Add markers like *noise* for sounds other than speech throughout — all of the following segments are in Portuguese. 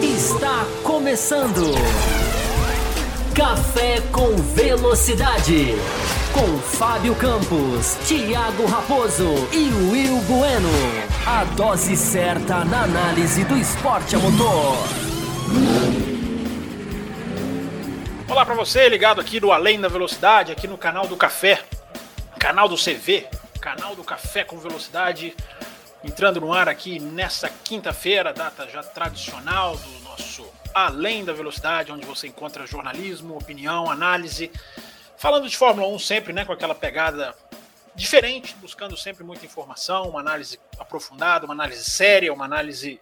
Está começando. Café com Velocidade. Com Fábio Campos, Thiago Raposo e Will Bueno. A dose certa na análise do esporte a motor. Olá para você, ligado aqui no Além da Velocidade, aqui no canal do Café, canal do CV, canal do Café com Velocidade, entrando no ar aqui nessa quinta-feira, data já tradicional do nosso Além da Velocidade, onde você encontra jornalismo, opinião, análise, falando de Fórmula 1 sempre, né, com aquela pegada diferente, buscando sempre muita informação, uma análise aprofundada, uma análise séria, uma análise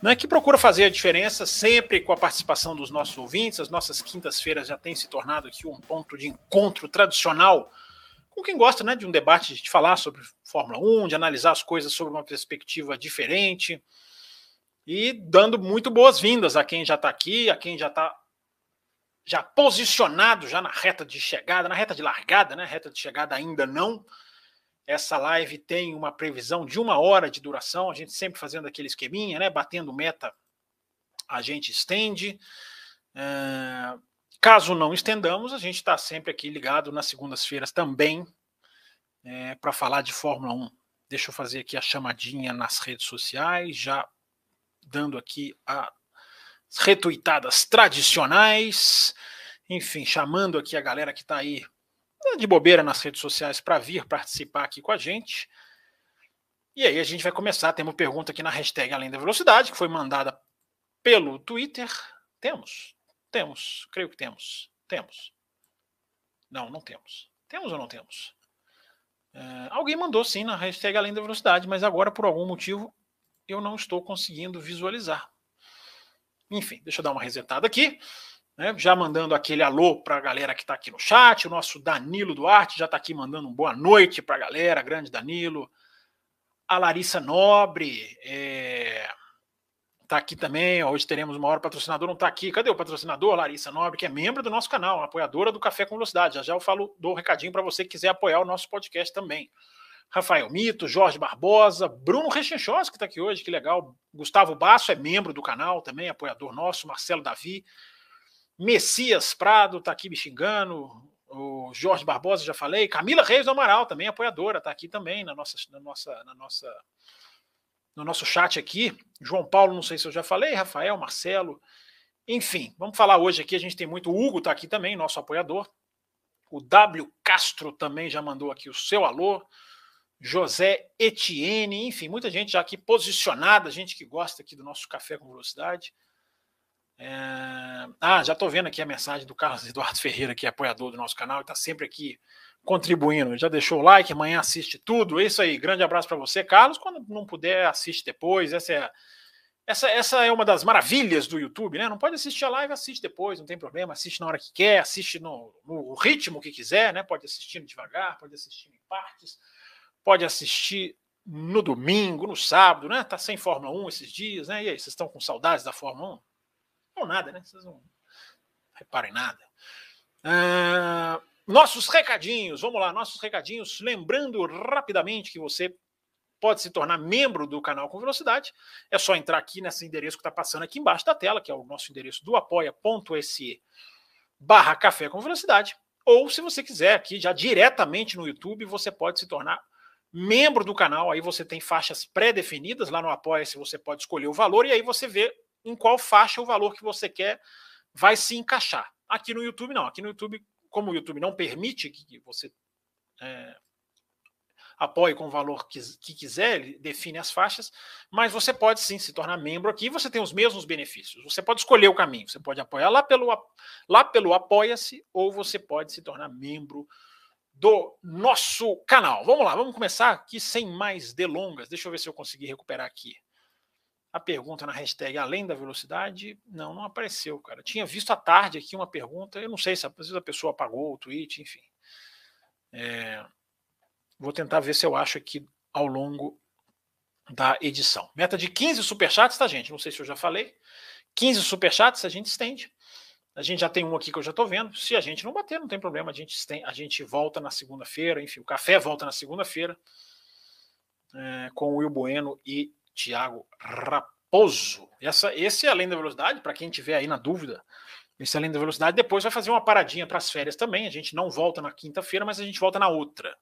né, que procura fazer a diferença sempre com a participação dos nossos ouvintes. As nossas quintas-feiras já têm se tornado aqui um ponto de encontro tradicional com quem gosta né, de um debate, de falar sobre Fórmula 1, de analisar as coisas sob uma perspectiva diferente e dando muito boas-vindas a quem já está aqui, a quem já está já posicionado já na reta de chegada, na reta de largada, né? Reta de chegada ainda não. Essa live tem uma previsão de uma hora de duração, a gente sempre fazendo aquele esqueminha, né? Batendo meta, a gente estende. É... Caso não estendamos, a gente está sempre aqui ligado nas segundas-feiras também é, para falar de Fórmula 1. Deixa eu fazer aqui a chamadinha nas redes sociais, já dando aqui as retuitadas tradicionais, enfim, chamando aqui a galera que está aí de bobeira nas redes sociais para vir participar aqui com a gente. E aí a gente vai começar. Temos pergunta aqui na hashtag Além da Velocidade, que foi mandada pelo Twitter. Temos? Temos. Creio que temos. Temos. Não, não temos. Temos ou não temos? É, alguém mandou sim na hashtag Além da Velocidade, mas agora, por algum motivo, eu não estou conseguindo visualizar. Enfim, deixa eu dar uma resetada aqui. Né? Já mandando aquele alô para a galera que está aqui no chat. O nosso Danilo Duarte já está aqui mandando um boa noite para a galera, grande Danilo. A Larissa Nobre é... Tá aqui também. Hoje teremos o maior patrocinador, não está aqui. Cadê o patrocinador? Larissa Nobre, que é membro do nosso canal, apoiadora do Café com Velocidade. Já já eu falo, dou um recadinho para você que quiser apoiar o nosso podcast também. Rafael Mito, Jorge Barbosa, Bruno Rechenchos, que está aqui hoje, que legal. Gustavo Basso é membro do canal também, apoiador nosso, Marcelo Davi. Messias Prado está aqui me xingando. O Jorge Barbosa, já falei. Camila Reis do Amaral, também apoiadora, está aqui também na nossa, na nossa, na nossa, no nosso chat aqui. João Paulo, não sei se eu já falei. Rafael, Marcelo. Enfim, vamos falar hoje aqui. A gente tem muito. O Hugo está aqui também, nosso apoiador. O W Castro também já mandou aqui o seu alô. José Etienne, enfim, muita gente já aqui posicionada, gente que gosta aqui do nosso Café com Velocidade. É... Ah, já estou vendo aqui a mensagem do Carlos Eduardo Ferreira, que é apoiador do nosso canal está sempre aqui contribuindo. Já deixou o like, amanhã assiste tudo. É isso aí, grande abraço para você, Carlos. Quando não puder, assiste depois. Essa é, essa, essa é uma das maravilhas do YouTube, né? Não pode assistir a live, assiste depois, não tem problema. Assiste na hora que quer, assiste no, no ritmo que quiser, né? Pode assistir devagar, pode assistir em partes pode assistir no domingo, no sábado, né? Tá sem Fórmula 1 esses dias, né? E aí, vocês estão com saudades da Fórmula 1? Não, nada, né? Vocês não reparem nada. Ah, nossos recadinhos, vamos lá, nossos recadinhos. Lembrando rapidamente que você pode se tornar membro do canal com velocidade. É só entrar aqui nesse endereço que está passando aqui embaixo da tela, que é o nosso endereço do apoia.se barra café com velocidade. Ou se você quiser aqui já diretamente no YouTube, você pode se tornar membro do canal, aí você tem faixas pré-definidas, lá no Apoia-se você pode escolher o valor e aí você vê em qual faixa o valor que você quer vai se encaixar. Aqui no YouTube não, aqui no YouTube, como o YouTube não permite que você é, apoie com o valor que, que, quiser, ele define as faixas, mas você pode sim se tornar membro aqui você tem os mesmos benefícios. Você pode escolher o caminho, você pode apoiar lá pelo, lá pelo Apoia-se ou você pode se tornar membro do nosso canal. Vamos lá, vamos começar aqui sem mais delongas. Deixa eu ver se eu consegui recuperar aqui. A pergunta na hashtag Além da Velocidade, não, não apareceu, cara. Tinha visto à tarde aqui uma pergunta, eu não sei se a pessoa apagou o tweet, enfim. É, vou tentar ver se eu acho aqui ao longo da edição. Meta de 15 superchats, tá, gente? Não sei se eu já falei. 15 superchats, a gente estende. A gente já tem um aqui que eu já estou vendo. Se a gente não bater, não tem problema. A gente, tem, a gente volta na segunda-feira. Enfim, o café volta na segunda-feira. é, com o Will Bueno e Thiago Raposo. Essa, esse é além da velocidade, para quem tiver aí na dúvida, esse além da velocidade, depois vai fazer uma paradinha para as férias também. A gente não volta na quinta-feira, mas a gente volta na outra.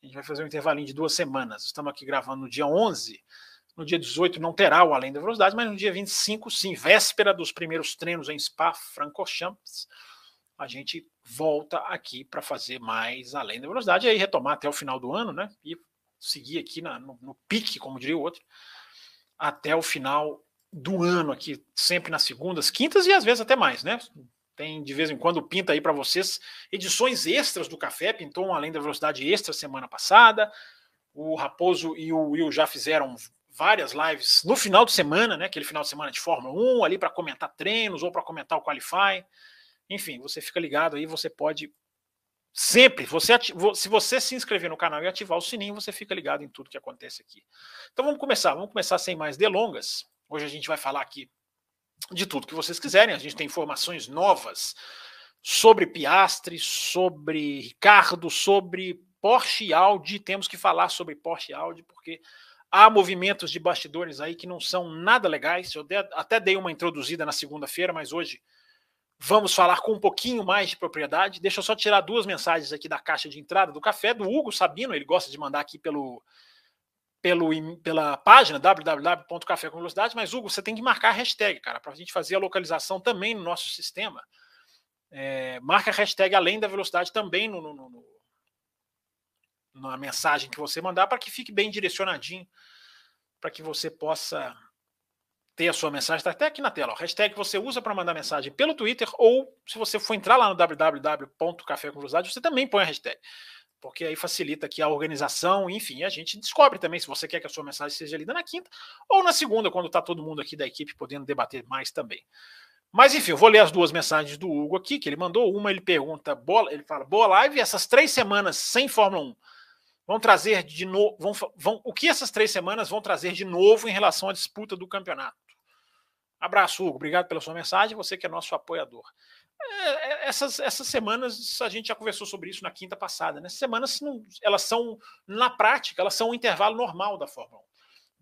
A gente vai fazer um intervalinho de duas semanas. Estamos aqui gravando no dia 11. No dia 18 não terá o Além da Velocidade, mas no dia 25, sim, véspera dos primeiros treinos em Spa Francorchamps, a gente volta aqui para fazer mais Além da Velocidade e aí retomar até o final do ano, né? E seguir aqui na, no, no pique, como diria o outro, até o final do ano aqui, sempre nas segundas, quintas e às vezes até mais, né? Tem de vez em quando pinta aí para vocês edições extras do café, pintou um Além da Velocidade extra semana passada. O Raposo e o Will já fizeram várias lives no final de semana, né? Aquele final de semana de Fórmula 1 ali para comentar treinos ou para comentar o Qualify. Enfim, você fica ligado aí, você pode sempre, você se você se inscrever no canal e ativar o sininho, você fica ligado em tudo que acontece aqui. Então vamos começar, vamos começar sem mais delongas. Hoje a gente vai falar aqui de tudo que vocês quiserem. A gente tem informações novas sobre Piastre, sobre Ricardo, sobre Porsche e Audi. Temos que falar sobre Porsche e Audi porque Há movimentos de bastidores aí que não são nada legais. Eu até dei uma introduzida na segunda-feira, mas hoje vamos falar com um pouquinho mais de propriedade. Deixa eu só tirar duas mensagens aqui da caixa de entrada do café do Hugo Sabino. Ele gosta de mandar aqui pelo, pelo pela página www.café com velocidade. Mas Hugo, você tem que marcar a hashtag, cara, para a gente fazer a localização também no nosso sistema. É, marca a hashtag além da velocidade também no, no, no na mensagem que você mandar para que fique bem direcionadinho, para que você possa ter a sua mensagem, está até aqui na tela, ó, hashtag você usa para mandar mensagem pelo Twitter, ou se você for entrar lá no www.café com você também põe a hashtag, porque aí facilita aqui a organização, enfim, a gente descobre também se você quer que a sua mensagem seja lida na quinta ou na segunda, quando está todo mundo aqui da equipe podendo debater mais também. Mas enfim, eu vou ler as duas mensagens do Hugo aqui, que ele mandou. Uma ele pergunta, boa, ele fala, boa live, essas três semanas sem Fórmula 1 vão trazer de novo. Vão, vão, o que essas três semanas vão trazer de novo em relação à disputa do campeonato? Abraço, Hugo. Obrigado pela sua mensagem. Você que é nosso apoiador. É, é essas, essas semanas, a gente já conversou sobre isso na quinta passada. Né? Semanas, não, elas são, na prática, elas são um intervalo normal da Fórmula 1.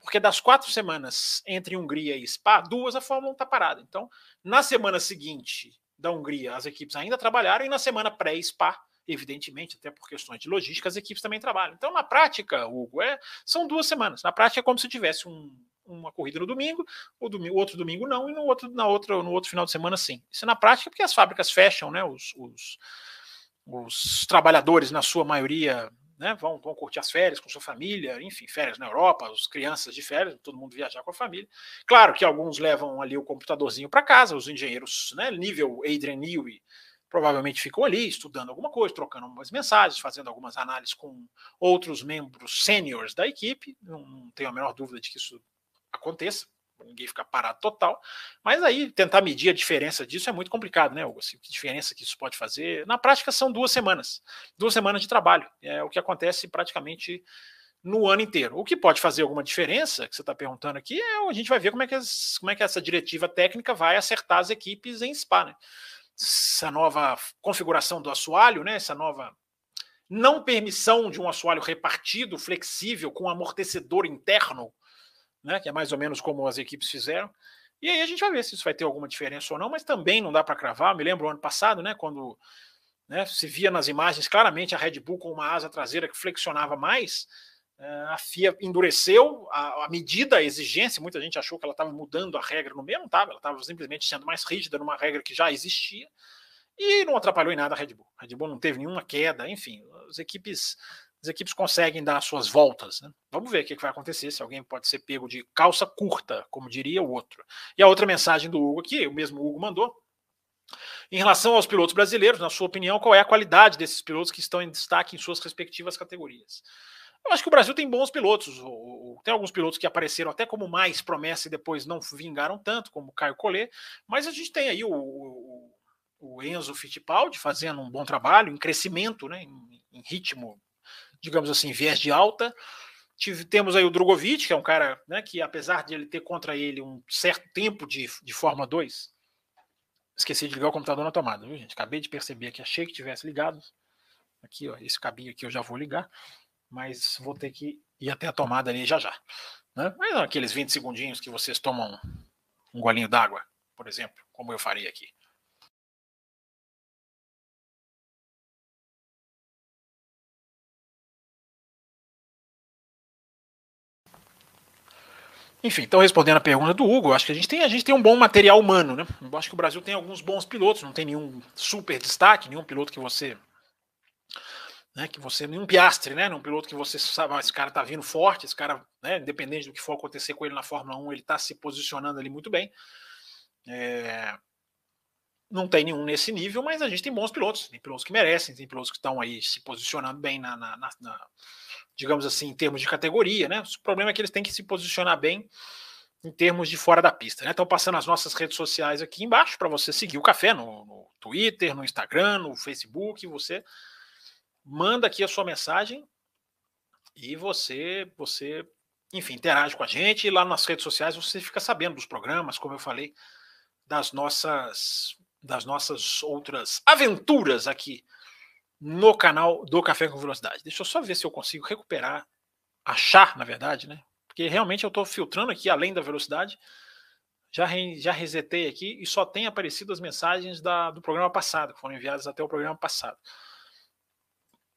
Porque das quatro semanas entre Hungria e Spa, duas a Fórmula 1 está parada. Então, na semana seguinte da Hungria, as equipes ainda trabalharam, e na semana pré-Spa, evidentemente, até por questões de logística, as equipes também trabalham. Então, na prática, Hugo, é, são duas semanas. Na prática, é como se tivesse um, uma corrida no domingo, o domingo, outro domingo não, e no outro, na outra, no outro final de semana sim. Isso é na prática porque as fábricas fecham, né? Os, os, os trabalhadores, na sua maioria, né, vão, vão curtir as férias com sua família, enfim, férias na Europa, as crianças de férias, todo mundo viajar com a família. Claro que alguns levam ali o computadorzinho para casa, os engenheiros, né, nível Adrian Newey, provavelmente ficam ali estudando alguma coisa, trocando algumas mensagens, fazendo algumas análises com outros membros sêniores da equipe. Não, não, tenho a menor dúvida de que isso aconteça, ninguém fica parado total. Mas aí tentar medir a diferença disso é muito complicado, né, Hugo? Assim, que diferença que isso pode fazer? Na prática, são duas semanas duas semanas de trabalho. É o que acontece praticamente no ano inteiro. O que pode fazer alguma diferença, que você está perguntando aqui, é a gente vai ver como é, que as, como é que essa diretiva técnica vai acertar as equipes em SPA, né? essa nova configuração do assoalho, né? essa nova não permissão de um assoalho repartido, flexível, com amortecedor interno, né? que é mais ou menos como as equipes fizeram. E aí a gente vai ver se isso vai ter alguma diferença ou não, mas também não dá para cravar. Me lembro ano passado, né, quando né, se via nas imagens claramente a Red Bull com uma asa traseira que flexionava mais, a FIA endureceu a, a, medida, a exigência. Muita gente achou que ela estava mudando a regra no meio, não estava. Ela estava simplesmente sendo mais rígida numa regra que já existia e não atrapalhou em nada a Red Bull. A Red Bull não teve nenhuma queda, enfim, as equipes, as equipes conseguem dar suas voltas. Né? Vamos ver o que vai acontecer, se alguém pode ser pego de calça curta, como diria o outro. E a outra mensagem do Hugo aqui, o mesmo Hugo mandou. Em relação aos pilotos brasileiros, na sua opinião, qual é a qualidade desses pilotos que estão em destaque em suas respectivas categorias? Eu acho que o Brasil tem bons pilotos. Tem alguns pilotos que apareceram até como mais promessa e depois não vingaram tanto, como o Caio Collet. Mas a gente tem aí o, o, Enzo Fittipaldi fazendo um bom trabalho, em crescimento, né, em, em ritmo, digamos assim, viés de alta. Tive, temos aí o Drogovic, que é um cara né, que, apesar de ele ter contra ele um certo tempo de, de Fórmula 2, esqueci de ligar o computador na tomada, viu, gente? Acabei de perceber que achei que tivesse ligado. Aqui, ó, esse cabinho aqui eu já vou ligar mas vou ter que ia ter a tomada ali já já. Né? Mas não aqueles 20 segundinhos que vocês tomam um golinho d'água, por exemplo, como eu faria aqui. Enfim, então respondendo a pergunta do Hugo, acho que a gente tem, a gente tem um bom material humano, né? Eu acho que o Brasil tem alguns bons pilotos, não tem nenhum super destaque, nenhum piloto que você. Né, que você. Nenhum piastre, né? Um piloto que você sabe, ah, esse cara tá vindo forte, esse cara, né, independente do que for acontecer com ele na Fórmula 1, ele tá se posicionando ali muito bem. É, não tem nenhum nesse nível, mas a gente tem bons pilotos, tem pilotos que merecem, tem pilotos que estão aí se posicionando bem na, na, na, na digamos assim, em termos de categoria, né? O problema é que eles têm que se posicionar bem em termos de fora da pista, né? Então, passando as nossas redes sociais aqui embaixo para você seguir o café no, no, Twitter, no Instagram, no Facebook, você manda aqui a sua mensagem e você, você, enfim, interage com a gente e lá nas redes sociais você fica sabendo dos programas, como eu falei, das nossas das nossas outras aventuras aqui no canal do Café com Velocidade. Deixa eu só ver se eu consigo recuperar, achar, na verdade, né? Porque realmente eu estou filtrando aqui além da velocidade. Já, re, já resetei aqui e só tem aparecido as mensagens da, do programa passado, que foram enviadas até o programa passado.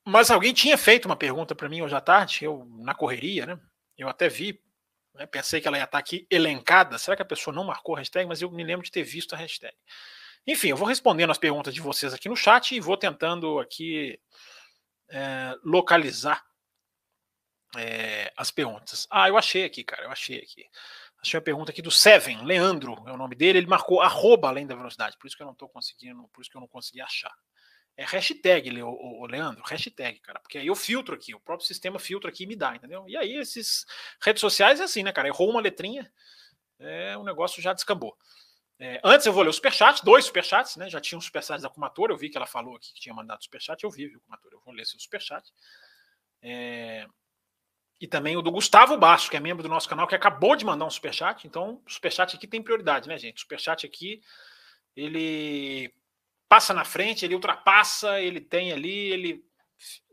Mas alguém tinha feito uma pergunta para mim hoje à tarde, eu na correria, né? Eu até vi, né, pensei que ela ia estar aqui elencada. Será que a pessoa não marcou a hashtag? Mas eu me lembro de ter visto a hashtag. Enfim, eu vou respondendo as perguntas de vocês aqui no chat e vou tentando aqui é, localizar é, as perguntas. Ah, eu achei aqui, cara, eu achei aqui. Achei uma pergunta aqui do Seven, Leandro é o nome dele, ele marcou arroba além da velocidade, por isso que eu não estou conseguindo, por isso que eu não consegui achar. É hashtag, o, o, Leandro, hashtag, cara, porque aí eu filtro aqui, o próprio sistema filtra aqui e me dá, entendeu? E aí esses redes sociais é assim, né, cara? Errou uma letrinha, é, o negócio já descambou. É, antes eu vou ler o superchat, dois superchats, né? Já tinha um superchat da Kumatora, eu vi que ela falou aqui que tinha mandado superchat, eu vi, viu, Kumatora? Eu vou ler seu superchat. É, e também o do Gustavo Basso, que é membro do nosso canal, que acabou de mandar um superchat. Então, superchat aqui tem prioridade, né, gente? O superchat aqui, ele passa na frente, ele ultrapassa, ele tem ali, ele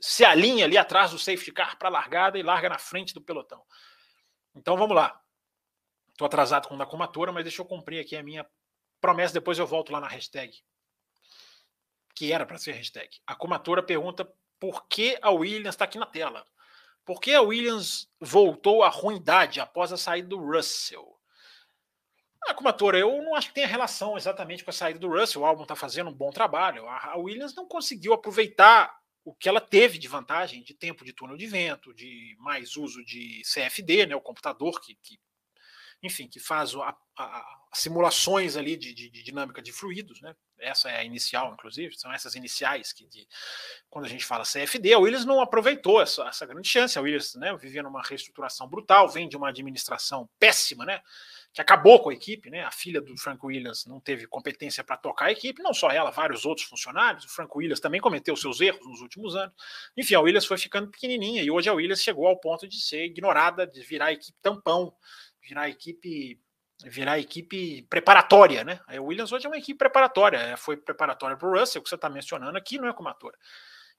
se alinha ali atrás do safety car para a largada e larga na frente do pelotão. Então, vamos lá. Estou atrasado com o da Kumatora, mas deixa eu cumprir aqui a minha Promessa, depois eu volto lá na hashtag. Que era para ser hashtag. A comatora pergunta por que a Williams está aqui na tela. Por que a Williams voltou à ruindade após a saída do Russell? A comatora, eu não acho que tenha relação exatamente com a saída do Russell. O álbum está fazendo um bom trabalho. A Williams não conseguiu aproveitar o que ela teve de vantagem de tempo de túnel de vento, de mais uso de CFD, né, o computador que, que enfim, que faz a, a, simulações ali de, de, de, dinâmica de fluidos, né? Essa é a inicial, inclusive, são essas iniciais que de, quando a gente fala CFD, a Williams não aproveitou essa, essa grande chance. A Williams né, vivia numa reestruturação brutal, vem de uma administração péssima, né? Que acabou com a equipe, né? A filha do Frank Williams não teve competência para tocar a equipe, não só ela, vários outros funcionários. O Frank Williams também cometeu seus erros nos últimos anos. Enfim, a Williams foi ficando pequenininha e hoje a Williams chegou ao ponto de ser ignorada, de virar a equipe tampão virar equipe virar equipe preparatória, né? A Williams hoje é uma equipe preparatória, é, foi preparatória para o Russell, que você está mencionando aqui, não é como ator.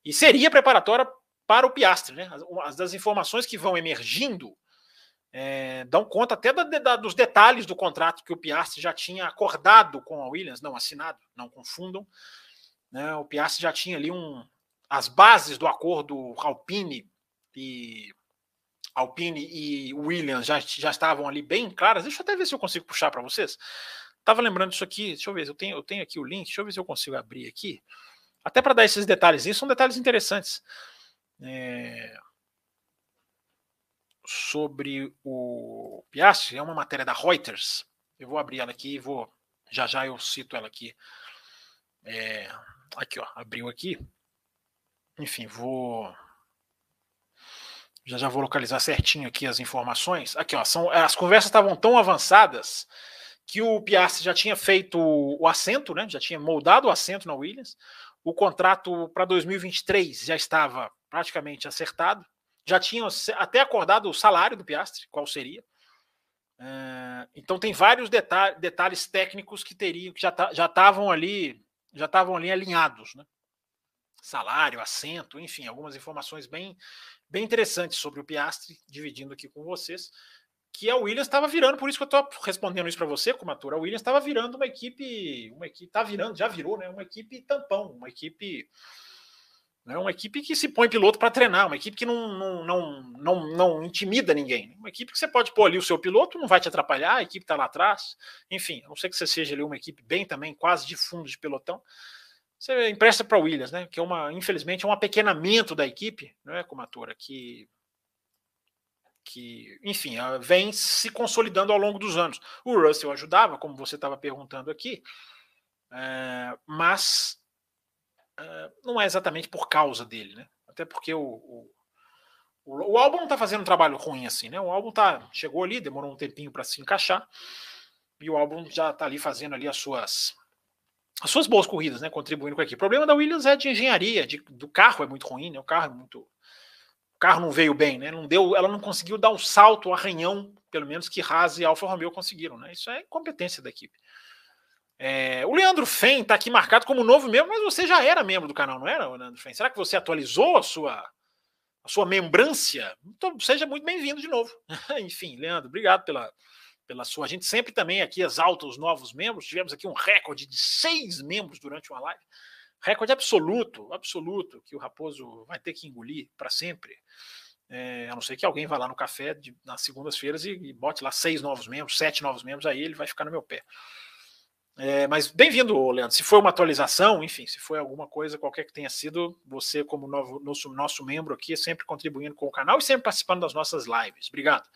E seria preparatória para o Piastri, né? As, das informações que vão emergindo é, dão conta até da, da, dos detalhes do contrato que o Piastri já tinha acordado com a Williams, não assinado, não confundam. Né? O Piastri já tinha ali um, as bases do acordo Alpine e Alpine e Williams já, já estavam ali bem claras. Deixa eu até ver se eu consigo puxar para vocês. Tava lembrando disso aqui. Deixa eu ver, eu tenho, eu tenho aqui o link. Deixa eu ver se eu consigo abrir aqui. Até para dar esses detalhes. São detalhes interessantes. É... Sobre o Piastri, é uma matéria da Reuters. Eu vou abrir ela aqui e vou. Já já eu cito ela aqui. É... Aqui, ó. Abriu aqui. Enfim, vou já já vou localizar certinho aqui as informações. Aqui, ó, são, as conversas estavam tão avançadas que o Piastri já tinha feito o assento, né? Já tinha moldado o assento na Williams. O contrato para 2023 já estava praticamente acertado. Já tinham até acordado o salário do Piastri, qual seria. Uh, então tem vários detalhes, detalhes técnicos que teriam, que já estavam ali, já estavam ali alinhados, né? Salário, assento, enfim, algumas informações bem bem interessantes sobre o Piastri, dividindo aqui com vocês, que a Williams estava virando, por isso que eu estou respondendo isso para você, como ator, a Williams estava virando uma equipe, uma equipe, tá virando, já virou, né, uma equipe tampão, uma equipe é uma equipe que se põe piloto para treinar, uma equipe que não, não, não, não, não intimida ninguém. Uma equipe que você pode pôr ali o seu piloto, não vai te atrapalhar, a equipe está lá atrás. Enfim, a não ser que você seja ali uma equipe bem também, quase de fundo de pelotão. Você empresta para a Williams, né? Que é uma, infelizmente, é um apequenamento da equipe, não é, Comatora, que que, enfim, vem se consolidando ao longo dos anos. O Russell ajudava, como você estava perguntando aqui, é, mas é, não é exatamente por causa dele, né? Até porque o, o, o, o álbum não está fazendo um trabalho ruim assim, né? O álbum tá, chegou ali, demorou um tempinho para se encaixar, e o álbum já está ali fazendo ali as suas as suas boas corridas, né? Contribuindo com a equipe. O problema da Williams é de engenharia, de, do carro é muito ruim, né? O carro é muito carro não veio bem, né? Não deu, ela não conseguiu dar o salto, o arranhão, pelo menos que Haas e Alfa Romeo conseguiram, né? Isso é incompetência da equipe. É, o Leandro Fen está aqui marcado como novo membro, mas você já era membro do canal, não era, Leandro Fen? Será que você atualizou a sua a sua membrância? Então, seja muito bem-vindo de novo. *laughs* Enfim, Leandro, obrigado pela, pela sua. A gente sempre também aqui exalta os novos membros. Tivemos aqui um recorde de seis membros durante uma live. Recorde absoluto, absoluto, que o Raposo vai ter que engolir para sempre. É, a não ser que alguém vá lá no café de, nas segundas-feiras e, e, bote lá seis novos membros, sete novos membros, aí ele vai ficar no meu pé. É, mas bem-vindo, Leandro. Se foi uma atualização, enfim, se foi alguma coisa, qualquer que tenha sido, você, como novo, nosso, nosso membro aqui, sempre contribuindo com o canal e sempre participando das nossas lives. Obrigado.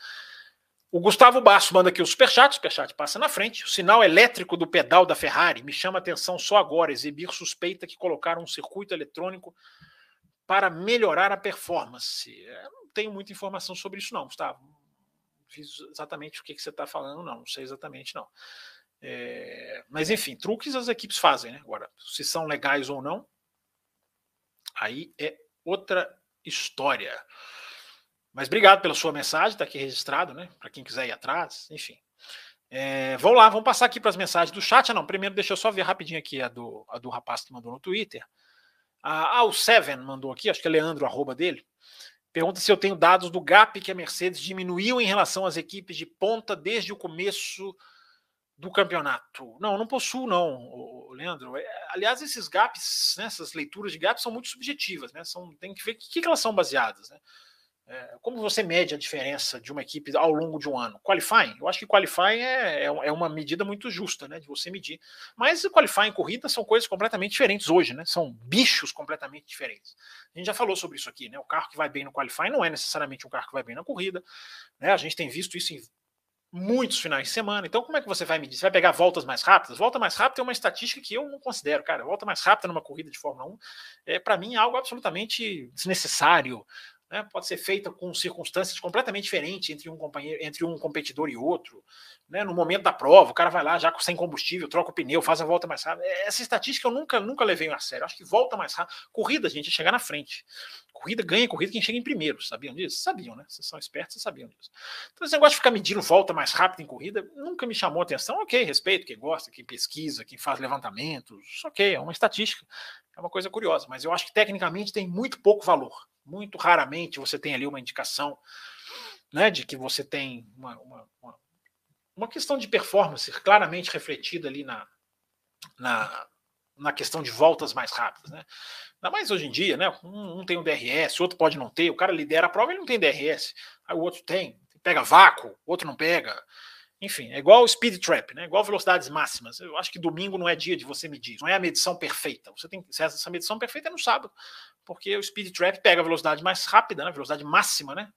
O Gustavo Basso manda aqui o superchat, o superchat passa na frente. O sinal elétrico do pedal da Ferrari me chama atenção só agora. Exibir suspeita que colocaram um circuito eletrônico para melhorar a performance. Eu não tenho muita informação sobre isso, não, Gustavo. Não fiz exatamente o que, que você está falando, não. Não sei exatamente, não. É... Mas, enfim, truques as equipes fazem, né? Agora, se são legais ou não, aí é outra história. Mas obrigado pela sua mensagem, está aqui registrado, né? Para quem quiser ir atrás, enfim. É, vamos lá, vamos passar aqui para as mensagens do chat. Ah, não, primeiro deixa eu só ver rapidinho aqui a do, a do rapaz que mandou no Twitter. Ah, o Seven mandou aqui, acho que é Leandro, arroba dele. Pergunta se eu tenho dados do gap que a Mercedes diminuiu em relação às equipes de ponta desde o começo do campeonato. Não, não possuo, não, Leandro. É, aliás, esses gaps, né, essas leituras de gaps são muito subjetivas, né? São, tem que ver o que, que elas são baseadas. Né? É, como você mede a diferença de uma equipe ao longo de um ano? Qualifying? Eu acho que qualifying é, é, é uma medida muito justa né, de você medir. Mas qualifying e corrida são coisas completamente diferentes hoje, né? São bichos completamente diferentes. A gente já falou sobre isso aqui, né? O carro que vai bem no qualifying não é necessariamente um carro que vai bem na corrida. Né? A gente tem visto isso em muitos finais de semana. Então, como é que você vai medir? Você vai pegar voltas mais rápidas? Volta mais rápida é uma estatística que eu não considero, cara. Volta mais rápida numa corrida de Fórmula 1 é, para mim, algo absolutamente desnecessário né, pode ser feita com circunstâncias completamente diferentes entre um companheiro, entre um competidor e outro. Né, no momento da prova, o cara vai lá já sem combustível, troca o pneu, faz a volta mais rápida. É, essa estatística eu nunca, nunca levei a sério. Acho que volta mais rápido. Corrida, gente, é chegar na frente. Corrida ganha corrida quem chega em primeiro. Sabiam disso? Sabiam, né? Vocês são espertos, vocês sabiam disso. Então, esse negócio de ficar medindo volta mais rápida em corrida nunca me chamou atenção. Ok, respeito quem gosta, quem pesquisa, quem faz levantamentos. Ok, é uma estatística. É uma coisa curiosa, mas eu acho que tecnicamente tem muito pouco valor. Muito raramente você tem ali uma indicação né, de que você tem uma, uma, uma, uma questão de performance claramente refletida ali na, na, na questão de voltas mais rápidas. Né? Ainda mais hoje em dia, né? Um, um tem um DRS, outro pode não ter, o cara lidera a prova e não tem DRS, aí o outro tem, pega vácuo, outro não pega. Enfim, é igual speed trap, né? Igual velocidades máximas. Eu acho que domingo não é dia de você medir, não é a medição perfeita. Você tem essa medição perfeita é no sábado, porque o speed trap pega a velocidade mais rápida, né? Velocidade máxima, né?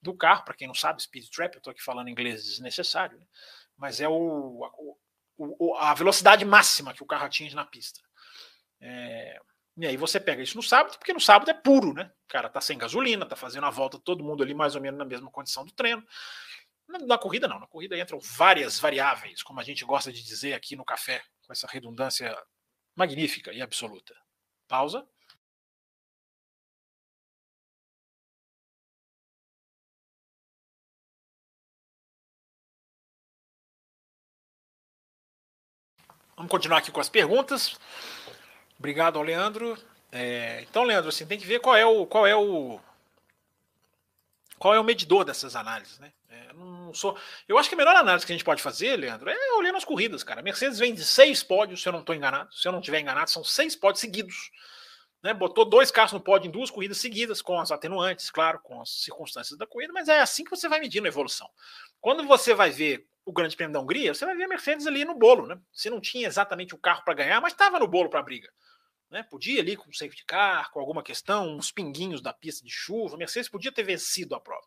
Do carro. Para quem não sabe, speed trap, eu estou aqui falando inglês desnecessário, né? mas é o, o, a velocidade máxima que o carro atinge na pista. É, e aí você pega isso no sábado, porque no sábado é puro, né? O cara tá sem gasolina, tá fazendo a volta todo mundo ali mais ou menos na mesma condição do treino. Na corrida, não. Na corrida entram várias variáveis, como a gente gosta de dizer aqui no café, com essa redundância magnífica e absoluta. Pausa. Vamos continuar aqui com as perguntas. Obrigado ao Leandro. É, então, Leandro, assim, tem que ver qual é o, qual é o, qual é o medidor dessas análises, né? É, não sou. Eu acho que a melhor análise que a gente pode fazer, Leandro, é olhando as corridas, cara. A Mercedes vem de seis pódios, se eu não estou enganado. Se eu não estiver enganado, são seis pódios seguidos. Né? Botou dois carros no pódio em duas corridas seguidas, com as atenuantes, claro, com as circunstâncias da corrida, mas é assim que você vai medindo a evolução. Quando você vai ver o Grande Prêmio da Hungria, você vai ver a Mercedes ali no bolo, né? Você não tinha exatamente o carro para ganhar, mas estava no bolo para a briga. Né? Podia ali com safety car, com alguma questão, uns pinguinhos da pista de chuva. A Mercedes podia ter vencido a prova.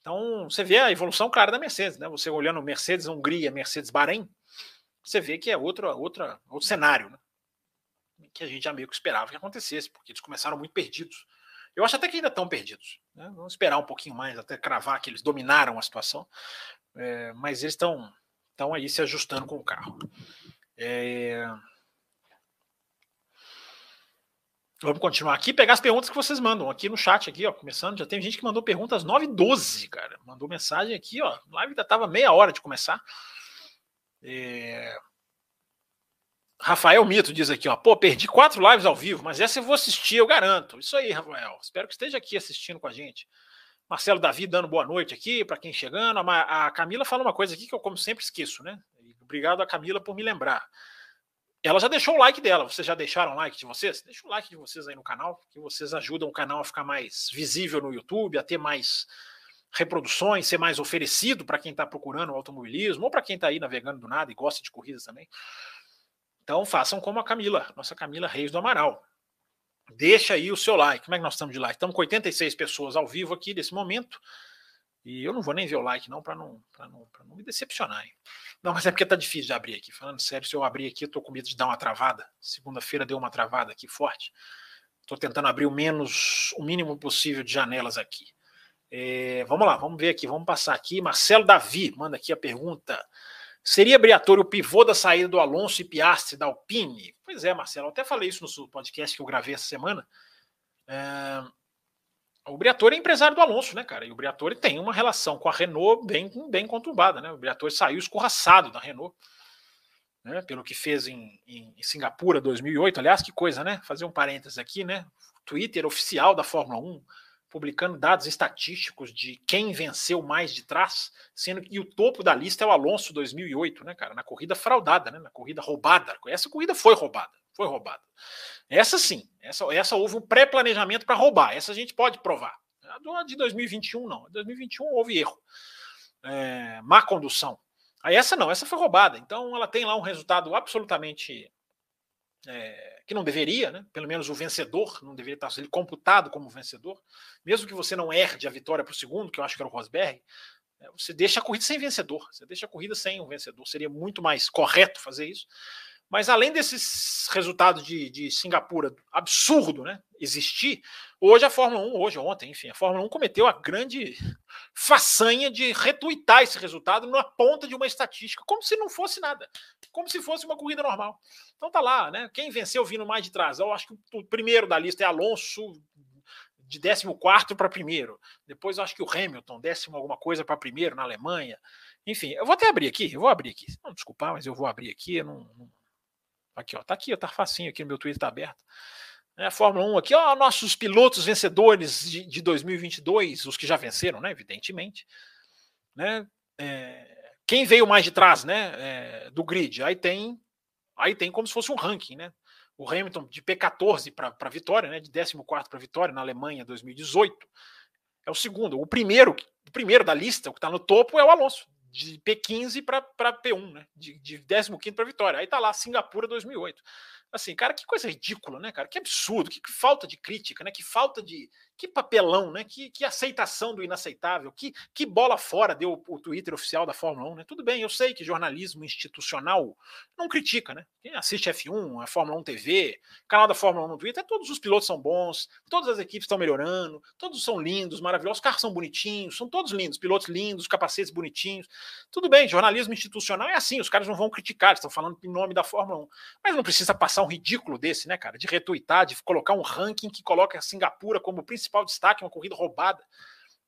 Então, você vê a evolução clara da Mercedes, né? Você olhando Mercedes Hungria, Mercedes Bahrein, você vê que é outra, outra, outro cenário, né? Que a gente já meio que esperava que acontecesse, porque eles começaram muito perdidos. Eu acho até que ainda estão perdidos. Né? Vamos esperar um pouquinho mais, até cravar que eles dominaram a situação. É, mas eles estão aí se ajustando com o carro. É... Vamos continuar aqui pegar as perguntas que vocês mandam aqui no chat, aqui, ó. Começando, já tem gente que mandou perguntas 9 e 12, cara. Mandou mensagem aqui, ó. A live ainda tava meia hora de começar. É... Rafael Mito diz aqui, ó. Pô, perdi quatro lives ao vivo, mas essa eu vou assistir, eu garanto. Isso aí, Rafael. Espero que esteja aqui assistindo com a gente. Marcelo Davi dando boa noite aqui para quem chegando. A Camila fala uma coisa aqui que eu, como sempre, esqueço, né? Obrigado a Camila por me lembrar. Ela já deixou o like dela. Vocês já deixaram o like de vocês? Deixa o like de vocês aí no canal, que vocês ajudam o canal a ficar mais visível no YouTube, a ter mais reproduções, ser mais oferecido para quem está procurando automobilismo ou para quem está aí navegando do nada e gosta de corridas também. Então façam como a Camila, nossa Camila Reis do Amaral. Deixa aí o seu like. Como é que nós estamos de like? Estamos com 86 pessoas ao vivo aqui nesse momento. E eu não vou nem ver o like, não, para não, não, não me decepcionar. Hein? Não, mas é porque tá difícil de abrir aqui. Falando sério, se eu abrir aqui, eu tô com medo de dar uma travada. Segunda-feira deu uma travada aqui forte. Estou tentando abrir o menos, o mínimo possível de janelas aqui. É, vamos lá, vamos ver aqui, vamos passar aqui. Marcelo Davi manda aqui a pergunta. Seria Briatore o pivô da saída do Alonso e Piastri da Alpine? Pois é, Marcelo, eu até falei isso no podcast que eu gravei essa semana. É, o Briatore é empresário do Alonso, né, cara? E o Briatore tem uma relação com a Renault bem, bem conturbada, né? O Briatore saiu escorraçado da Renault, né? Pelo que fez em, em, em Singapura 2008. Aliás, que coisa, né? Fazer um parênteses aqui, né? Twitter oficial da Fórmula 1 publicando dados estatísticos de quem venceu mais de trás, sendo que o topo da lista é o Alonso 2008, né, cara? Na corrida fraudada, né? Na corrida roubada. Essa corrida foi roubada, foi roubada. Essa sim, essa, essa houve um pré-planejamento para roubar. Essa a gente pode provar. A de 2021 não. De 2021 houve erro. É, má condução. Aí essa não, essa foi roubada. Então ela tem lá um resultado absolutamente é, que não deveria, né? Pelo menos o vencedor não deveria estar sendo computado como vencedor, mesmo que você não herde a vitória para o segundo, que eu acho que era o Rosberg. É, você deixa a corrida sem vencedor, você deixa a corrida sem um vencedor. Seria muito mais correto fazer isso. Mas além desses resultados de, de Singapura absurdo, né, existir, hoje a Fórmula 1, hoje, ontem, enfim, a Fórmula 1 cometeu a grande façanha de retuitar esse resultado na ponta de uma estatística, como se não fosse nada, como se fosse uma corrida normal. Então tá lá, né? Quem venceu vindo mais de trás? Eu acho que o primeiro da lista é Alonso, de 14 para primeiro. Depois eu acho que o Hamilton, décimo alguma coisa para primeiro na Alemanha. Enfim, eu vou até abrir aqui, eu vou abrir aqui. Não, desculpar, mas eu vou abrir aqui. Eu não, não Aqui, ó, tá aqui, ó, tá facinho aqui no meu Twitter, tá aberto. É, Fórmula 1 aqui, ó, nossos pilotos vencedores de, de 2022, os que já venceram, né, evidentemente. Né, é, quem veio mais de trás, né, é, do grid? Aí tem, aí tem como se fosse um ranking, né? O Hamilton de P14 para vitória, né, de 14 para vitória na Alemanha 2018. É o segundo. O primeiro, o primeiro da lista, o que está no topo, é o Alonso, de P15 para P1, né? De, de 15 para Vitória. Aí tá lá Singapura 2008. Assim, cara, que coisa ridícula, né, cara? Que absurdo, que, que falta de crítica, né? Que falta de. Que papelão, né? Que, que aceitação do inaceitável. Que, que bola fora deu o Twitter oficial da Fórmula 1, né? Tudo bem, eu sei que jornalismo institucional não critica, né? Quem assiste F1, a Fórmula 1 TV, canal da Fórmula 1 no Twitter, todos os pilotos são bons, todas as equipes estão melhorando, todos são lindos, maravilhosos, os carros são bonitinhos, são todos lindos, pilotos lindos, capacetes bonitinhos. Tudo bem, jornalismo institucional é assim, os caras não vão criticar, estão falando em nome da Fórmula 1. Mas não precisa passar um ridículo desse, né, cara? De retuitar, de colocar um ranking que coloca a Singapura como principal destaque, uma corrida roubada.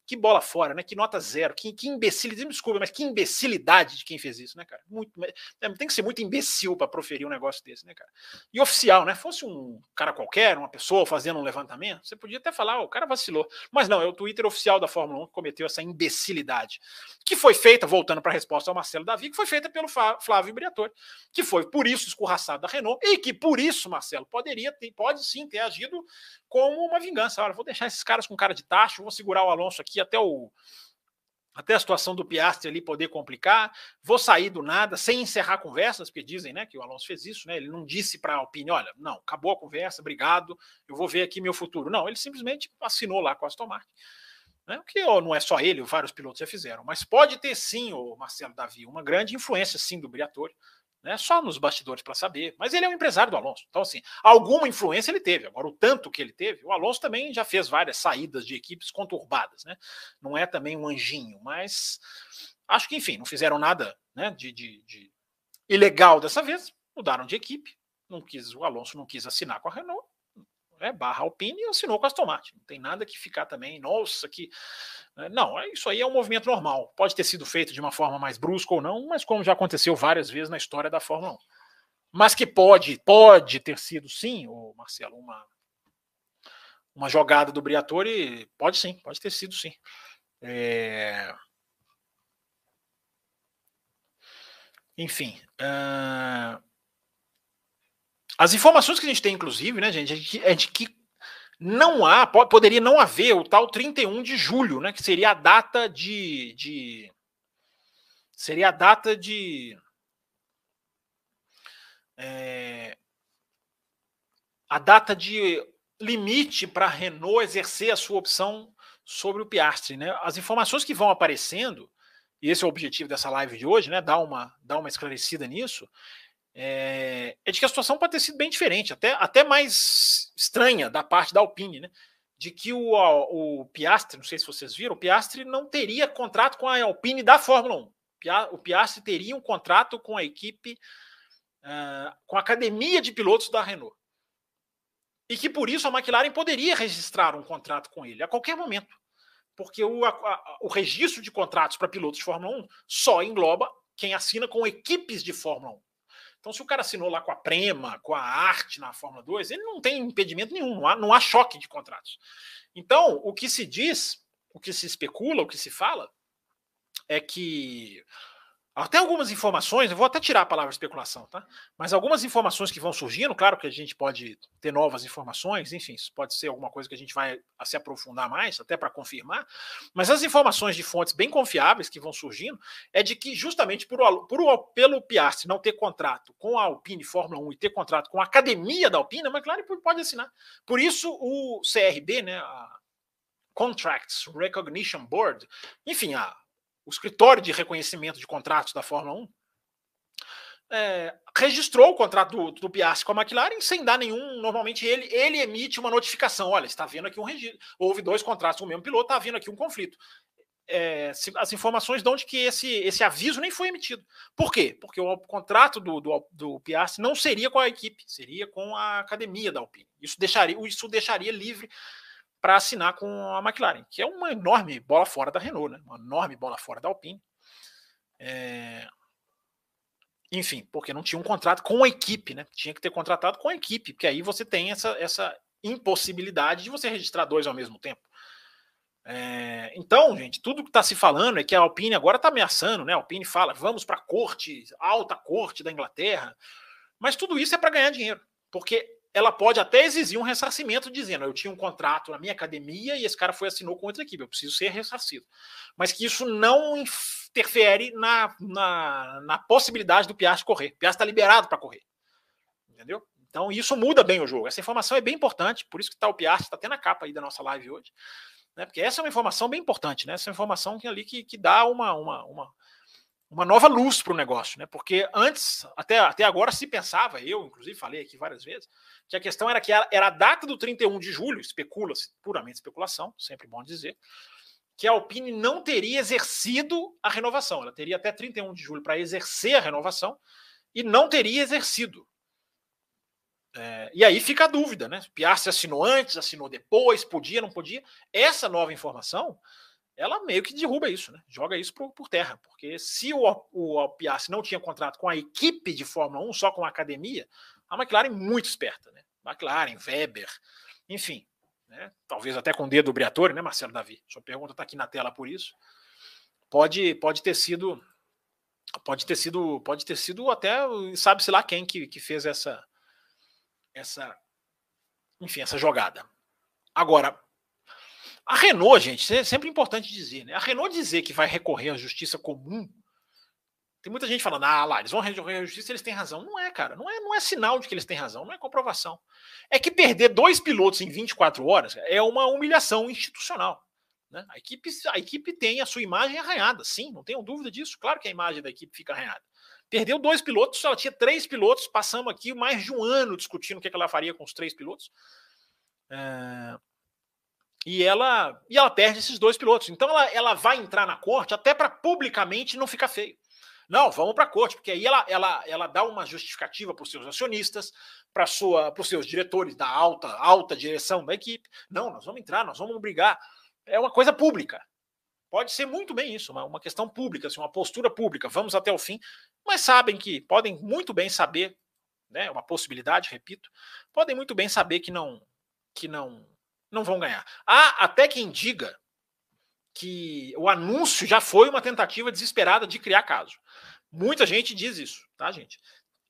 Que bola fora, né? Que nota zero, que, que imbecilidade, desculpa, mas que imbecilidade de quem fez isso, né, cara? Muito, é, tem que ser muito imbecil para proferir um negócio desse, né, cara? E oficial, né? Fosse um cara qualquer, uma pessoa fazendo um levantamento, você podia até falar, oh, o cara vacilou. Mas não, é o Twitter oficial da Fórmula 1 que cometeu essa imbecilidade. Que foi feita, voltando para a resposta ao Marcelo Davi, que foi feita pelo Flávio Briatore, que foi por isso escorraçado da Renault, e que por isso, Marcelo, poderia ter, pode sim ter agido como uma vingança. Olha, vou deixar esses caras com cara de tacho, vou segurar o Alonso aqui até o até a situação do Piastri ali poder complicar, vou sair do nada, sem encerrar conversas, porque dizem né, que o Alonso fez isso, né? Ele não disse para a Alpine, olha, não, acabou a conversa, obrigado, eu vou ver aqui meu futuro. Não, ele simplesmente assinou lá com a Aston Martin. Né? Que não é só ele, vários pilotos já fizeram, mas pode ter sim, o Marcelo Davi, uma grande influência sim do Briatore né? Só nos bastidores para saber. Mas ele é um empresário do Alonso. Então, assim, alguma influência ele teve. Agora, o tanto que ele teve, o Alonso também já fez várias saídas de equipes conturbadas, né? Não é também um anjinho, mas acho que, enfim, não fizeram nada né, de, de, de ilegal dessa vez. Mudaram de equipe. Não quis, o Alonso não quis assinar com a Renault né, barra Alpine e assinou com a Aston Martin. Não tem nada que ficar também, nossa, que. Né, não, é, isso aí é um movimento normal. Pode ter sido feito de uma forma mais brusca ou não, mas como já aconteceu várias vezes na história da Fórmula 1. Mas que pode, pode ter sido sim, o Marcelo, uma, uma jogada do Briatore, pode sim, pode ter sido sim. É... Enfim. Uh... As informações que a gente tem, inclusive, né, gente, é de que não há, poderia não haver o tal 31 de julho, né, que seria a data de, de seria a data de é, a data de limite para a Renault exercer a sua opção sobre o Piastri, né? As informações que vão aparecendo, e esse é o objetivo dessa live de hoje, né? Dar uma, dar uma esclarecida nisso, é, é, de que a situação pode ter sido bem diferente, até, até mais estranha da parte da Alpine, né? De que o, o Piastri, não sei se vocês viram, o Piastri não teria contrato com a Alpine da Fórmula 1. O Piastri teria um contrato com a equipe, uh, com a academia de pilotos da Renault. E que por isso a McLaren poderia registrar um contrato com ele a qualquer momento. Porque o, a, o registro de contratos para pilotos de Fórmula 1 só engloba quem assina com equipes de Fórmula 1. Então, se o cara assinou lá com a Prema, com a Arte na Fórmula 2, ele não tem impedimento nenhum, não há, não há choque de contratos. Então, o que se diz, o que se especula, o que se fala, é que até algumas informações, eu vou até tirar a palavra especulação, tá? Mas algumas informações que vão surgindo, claro que a gente pode ter novas informações, enfim, isso pode ser alguma coisa que a gente vai se aprofundar mais, até para confirmar. Mas as informações de fontes bem confiáveis que vão surgindo é de que, justamente por, por pelo Piastri não ter contrato com a Alpine Fórmula 1 e ter contrato com a academia da Alpine, a McLaren pode assinar. Por isso, o CRB, né, a Contracts Recognition Board, enfim, a o escritório de reconhecimento de contratos da Fórmula 1, é, registrou o contrato do, do Piastri com a McLaren sem dar nenhum. Normalmente ele, ele emite uma notificação: olha, está vendo aqui um registro. Houve dois contratos com o mesmo piloto, está vendo aqui um conflito. É, as informações dão de que esse, esse aviso nem foi emitido. Por quê? Porque o contrato do, do, do Piastri não seria com a equipe, seria com a academia da Alpine. Isso deixaria, isso deixaria livre para assinar com a McLaren, que é uma enorme bola fora da Renault, né? uma enorme bola fora da Alpine. É... Enfim, porque não tinha um contrato com a equipe, né? Tinha que ter contratado com a equipe, porque aí você tem essa, essa impossibilidade de você registrar dois ao mesmo tempo. É... Então, gente, tudo que está se falando é que a Alpine agora está ameaçando, né? A Alpine fala, vamos para a corte, alta corte da Inglaterra. Mas tudo isso é para ganhar dinheiro, porque ela pode até exigir um ressarcimento, dizendo: eu tinha um contrato na minha academia e esse cara foi assinou com outra equipe, eu preciso ser ressarcido. Mas que isso não interfere na, na, na possibilidade do Piastri correr. O Piastri está liberado para correr. Entendeu? Então isso muda bem o jogo. Essa informação é bem importante, por isso que tá, o Piastri está até na capa aí da nossa live hoje. Né? Porque essa é uma informação bem importante, né? Essa é informação que ali que, que dá uma, uma, uma uma nova luz para o negócio, né? Porque antes, até, até agora, se pensava, eu inclusive falei aqui várias vezes, que a questão era que era a data do 31 de julho, especula-se, puramente especulação, sempre bom dizer, que a Alpine não teria exercido a renovação. Ela teria até 31 de julho para exercer a renovação e não teria exercido. É, e aí fica a dúvida, né? Piastri assinou antes, assinou depois, podia, não podia. Essa nova informação ela meio que derruba isso, né? Joga isso por, por terra. Porque se o, o Piastri não tinha contrato com a equipe de Fórmula 1, só com a academia, a McLaren muito esperta, né? McLaren, Weber, enfim, né? talvez até com o dedo obrigatório, né, Marcelo Davi? Sua pergunta está aqui na tela por isso. Pode, pode ter sido, pode ter sido, pode ter sido até, sabe-se lá quem que, que fez essa, essa, enfim, essa jogada. Agora, a Renault, gente, é sempre importante dizer, né? A Renault dizer que vai recorrer à justiça comum. Tem muita gente falando, ah, lá, eles vão recorrer à justiça, eles têm razão. Não é, cara, não é, não é sinal de que eles têm razão, não é comprovação. É que perder dois pilotos em 24 horas é uma humilhação institucional. Né? A, equipe, a equipe tem a sua imagem arranhada, sim, não tenho dúvida disso. Claro que a imagem da equipe fica arranhada. Perdeu dois pilotos, ela tinha três pilotos, passamos aqui mais de um ano discutindo o que ela faria com os três pilotos. É, e ela, e ela perde esses dois pilotos. Então ela, ela vai entrar na corte até para publicamente não ficar feio. Não, vamos para a corte, porque aí ela, ela, ela dá uma justificativa para os seus acionistas, para os seus diretores da alta, alta direção da equipe. Não, nós vamos entrar, nós vamos brigar. É uma coisa pública. Pode ser muito bem isso, uma, uma questão pública, assim, uma postura pública. Vamos até o fim, mas sabem que podem muito bem saber, né, uma possibilidade, repito, podem muito bem saber que não que não não vão ganhar. Há até quem diga que o anúncio já foi uma tentativa desesperada de criar caso. Muita gente diz isso, tá, gente?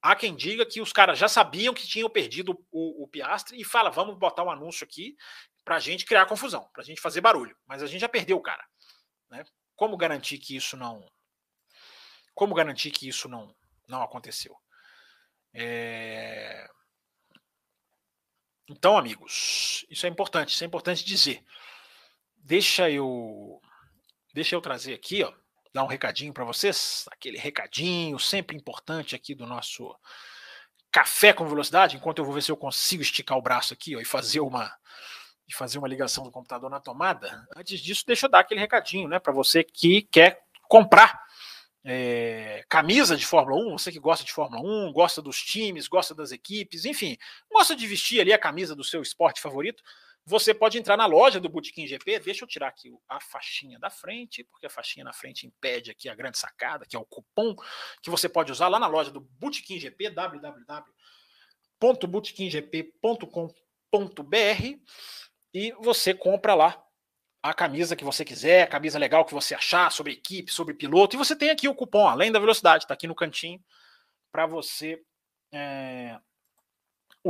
Há quem diga que os caras já sabiam que tinham perdido o, o Piastre e fala: vamos botar um anúncio aqui para a gente criar confusão, para a gente fazer barulho. Mas a gente já perdeu o cara. Né? Como garantir que isso não. Como garantir que isso não, não aconteceu? É... Então, amigos, isso é importante, isso é importante dizer. Deixa eu deixa eu trazer aqui, ó, dar um recadinho para vocês, aquele recadinho sempre importante aqui do nosso café com velocidade, enquanto eu vou ver se eu consigo esticar o braço aqui, ó, e fazer uma e fazer uma ligação do computador na tomada. Antes disso, deixa eu dar aquele recadinho, né, para você que quer comprar é, camisa de Fórmula 1, você que gosta de Fórmula 1, gosta dos times, gosta das equipes, enfim, gosta de vestir ali a camisa do seu esporte favorito, você pode entrar na loja do Botequim GP. Deixa eu tirar aqui a faixinha da frente, porque a faixinha na frente impede aqui a grande sacada, que é o cupom que você pode usar lá na loja do Botequim GP, www.botequimgp.com.br e você compra lá a camisa que você quiser, a camisa legal que você achar, sobre equipe, sobre piloto. E você tem aqui o cupom Além da Velocidade, está aqui no cantinho, para você é,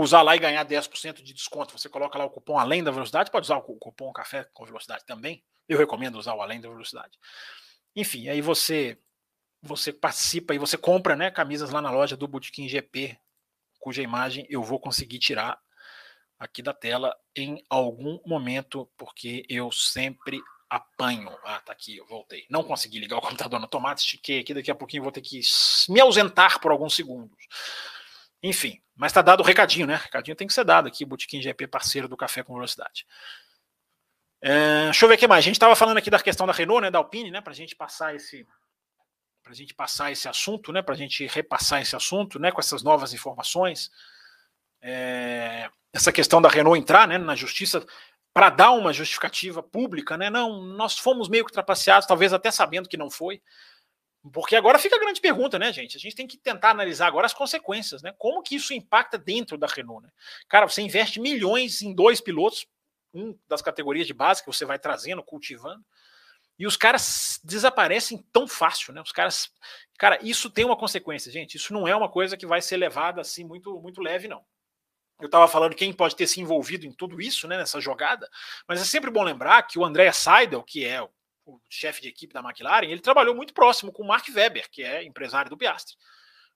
usar lá e ganhar 10% de desconto. Você coloca lá o cupom Além da Velocidade, pode usar o cupom Café com Velocidade também. Eu recomendo usar o Além da Velocidade. Enfim, aí você você participa e você compra né, camisas lá na loja do Botequim GP, cuja imagem eu vou conseguir tirar aqui da tela em algum momento, porque eu sempre apanho. Ah, tá aqui, eu voltei. Não consegui ligar o computador na tomada, estiquei aqui, daqui a pouquinho vou ter que me ausentar por alguns segundos. Enfim, mas tá dado o recadinho, né? Recadinho tem que ser dado aqui, Botequim GP, parceiro do Café com Velocidade. É, deixa eu ver o que mais. A gente estava falando aqui da questão da Renault, né, da Alpine, né, para a gente passar esse, para a gente passar esse assunto, né, para a gente repassar esse assunto, né, com essas novas informações. É, essa questão da Renault entrar né, na justiça para dar uma justificativa pública, né? Não, nós fomos meio que trapaceados, talvez até sabendo que não foi. Porque agora fica a grande pergunta, né, gente? A gente tem que tentar analisar agora as consequências, né? Como que isso impacta dentro da Renault, né? Cara, você investe milhões em dois pilotos, um das categorias de base que você vai trazendo, cultivando, e os caras desaparecem tão fácil, né? Os caras, cara, isso tem uma consequência, gente. Isso não é uma coisa que vai ser levada assim muito muito leve, não eu estava falando quem pode ter se envolvido em tudo isso, né, nessa jogada, mas é sempre bom lembrar que o André Seidel, que é o, o chefe de equipe da McLaren, ele trabalhou muito próximo com o Mark Webber, que é empresário do Piastri,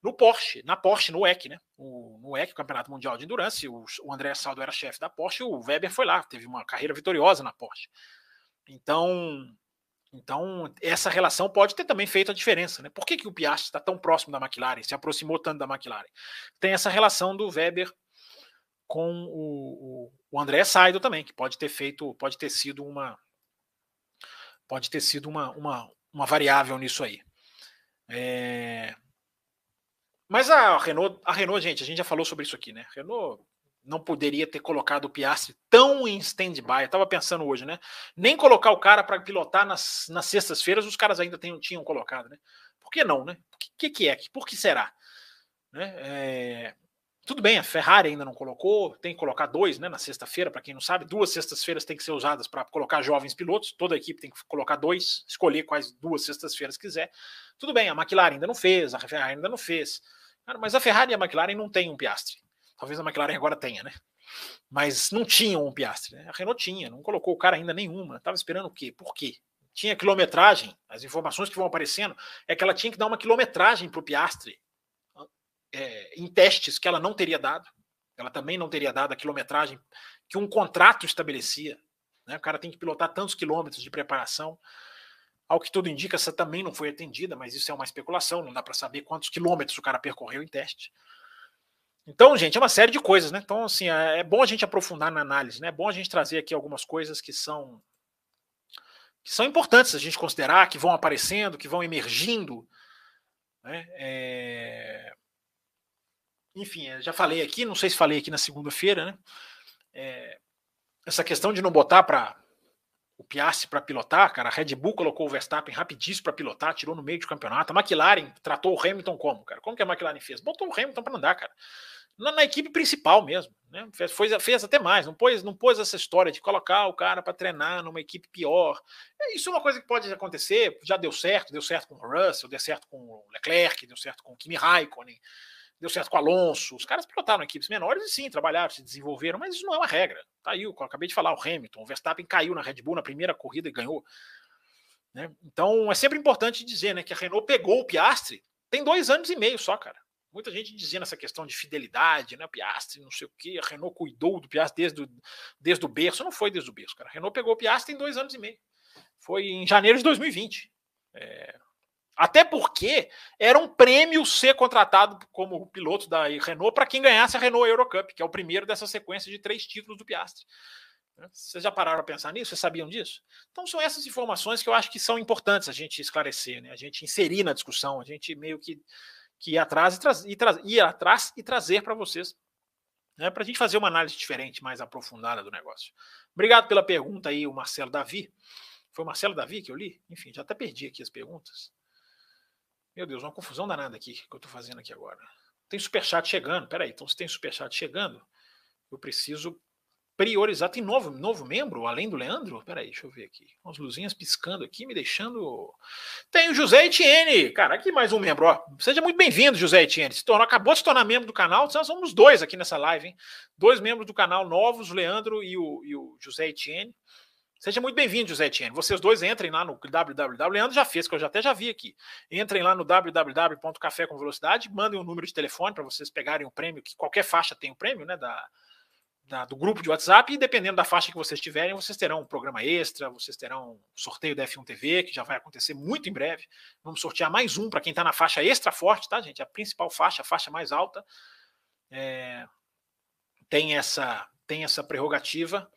no Porsche, na Porsche, no WEC, né, o, no WEC, o Campeonato Mundial de Endurance, o, o André Seidel era chefe da Porsche, o Webber foi lá, teve uma carreira vitoriosa na Porsche. Então, então, essa relação pode ter também feito a diferença. Né? Por que, que o Piastri está tão próximo da McLaren, se aproximou tanto da McLaren? Tem essa relação do Weber com o, o, o André Saido também, que pode ter feito, pode ter sido uma pode ter sido uma, uma, uma variável nisso aí. É... Mas a Renault, a Renault, gente, a gente já falou sobre isso aqui, né? Renault não poderia ter colocado o Piastri tão em stand-by. Eu estava pensando hoje, né? Nem colocar o cara para pilotar nas, nas sextas-feiras, os caras ainda tem, tinham colocado, né? Por que não, né? O que, que, é? Por que será? Né? É... Tudo bem, a Ferrari ainda não colocou, tem que colocar dois né, na sexta-feira, para quem não sabe, duas sextas-feiras tem que ser usadas para colocar jovens pilotos, toda a equipe tem que colocar dois, escolher quais duas sextas-feiras quiser. Tudo bem, a McLaren ainda não fez, a Ferrari ainda não fez, mas a Ferrari e a McLaren não têm um Piastre. Talvez a McLaren agora tenha, né? Mas não tinham um Piastre, né? A Renault tinha, não colocou o cara ainda nenhuma. Estava esperando o quê? Por quê? Tinha quilometragem, as informações que vão aparecendo é que ela tinha que dar uma quilometragem para o Piastre é, em testes que ela não teria dado. Ela também não teria dado a quilometragem que um contrato estabelecia. Né? O cara tem que pilotar tantos quilômetros de preparação. Ao que tudo indica, essa também não foi atendida, mas isso é uma especulação, não dá para saber quantos quilômetros o cara percorreu em teste. Então, gente, é uma série de coisas, né? Então, assim, é, é bom a gente aprofundar na análise, né? É bom a gente trazer aqui algumas coisas que são que são importantes a gente considerar, que vão aparecendo, que vão emergindo. Né? É... Enfim, já falei aqui, não sei se falei aqui na segunda-feira, né? É... Essa questão de não botar para o Piastri para pilotar, cara, a Red Bull colocou o Verstappen rapidíssimo para pilotar, tirou no meio do campeonato. A McLaren tratou o Hamilton como, cara? Como que a McLaren fez? Botou o Hamilton para andar, cara. Na, na, equipe principal mesmo, né? Fez, fez, fez, até mais, não pôs, não pôs essa história de colocar o cara para treinar numa equipe pior. É, isso é uma coisa que pode acontecer, já deu certo, deu certo com o Russell, deu certo com o Leclerc, deu certo com o Kimi Raikkonen deu certo com o Alonso. Os caras pilotaram equipes menores e sim, trabalharam, se desenvolveram, mas isso não é uma regra. Tá aí, eu acabei de falar, o Hamilton, o Verstappen caiu na Red Bull na primeira corrida e ganhou. Né? Então é sempre importante dizer né, que a Renault pegou o Piastre tem dois anos e meio só, cara. Muita gente dizendo essa questão de fidelidade, né? Piastre, não sei o quê, a Renault cuidou do Piastre desde, o, desde o berço. Não foi desde o berço, cara. A Renault pegou o Piastre em dois anos e meio. Foi em janeiro de 2020. É, até porque era um prêmio ser contratado como piloto da Renault para quem ganhasse a Renault Eurocup, que é o primeiro dessa sequência de três títulos do Piastri. Né? Vocês já pararam a pensar nisso? Vocês sabiam disso? Então são essas informações que eu acho que são importantes a gente esclarecer, né? a gente inserir na discussão, a gente meio que, que ir atrás e, e tra ir atrás e trazer para vocês, né? para a gente fazer uma análise diferente, mais aprofundada do negócio. Obrigado pela pergunta aí, o Marcelo Davi. Foi o Marcelo Davi que eu li? Enfim, já até perdi aqui as perguntas. Meu Deus, uma confusão danada aqui que eu estou fazendo aqui agora. Tem superchat chegando. Peraí, então se tem superchat chegando, eu preciso priorizar. Tem novo, novo membro, além do Leandro? Peraí, deixa eu ver aqui. Umas luzinhas piscando aqui, me deixando. Tem o José Etienne. Cara, aqui mais um membro. Ó. Seja muito bem-vindo, José Etienne. Se tornou, acabou de se tornar membro do canal. Nós somos dois aqui nessa live, hein? Dois membros do canal novos, o Leandro e o, e o José Etienne. Seja muito bem-vindo, José Etienne. Vocês dois entrem lá no www. Leandro já fez, que eu já até já vi aqui. Entrem lá no www.café com velocidade, mandem um número de telefone para vocês pegarem o prêmio, que qualquer faixa tem o um prêmio, né? Da, da, do grupo de WhatsApp, e dependendo da faixa que vocês tiverem, vocês terão um programa extra, vocês terão um sorteio da F1 TV, que já vai acontecer muito em breve. Vamos sortear mais um para quem está na faixa extra forte, tá, gente? A principal faixa, a faixa mais alta. É, tem essa tem essa prerrogativa.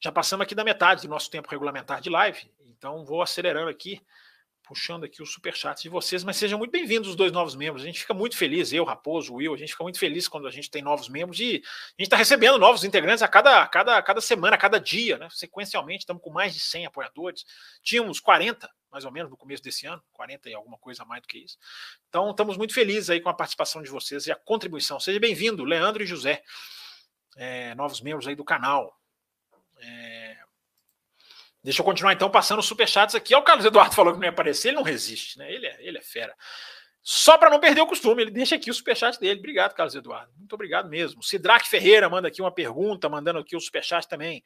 Já passamos aqui da metade do nosso tempo regulamentar de live, então vou acelerando aqui, puxando aqui os superchats de vocês, mas sejam muito bem-vindos os dois novos membros. A gente fica muito feliz, eu, Raposo, Will, a gente fica muito feliz quando a gente tem novos membros e a gente está recebendo novos integrantes a cada, a cada, a cada semana, a cada dia, né? Sequencialmente, estamos com mais de 100 apoiadores. Tínhamos 40, mais ou menos, no começo desse ano, 40 e alguma coisa mais do que isso. Então, estamos muito felizes aí com a participação de vocês e a contribuição. Seja bem-vindo, Leandro e José, é, novos membros aí do canal. É... Deixa eu continuar então passando superchats aqui. O Carlos Eduardo falou que não ia aparecer, ele não resiste, né? Ele é, ele é fera. Só para não perder o costume, ele deixa aqui o superchat dele. Obrigado, Carlos Eduardo. Muito obrigado mesmo. Sidraque Ferreira manda aqui uma pergunta, mandando aqui o superchat também.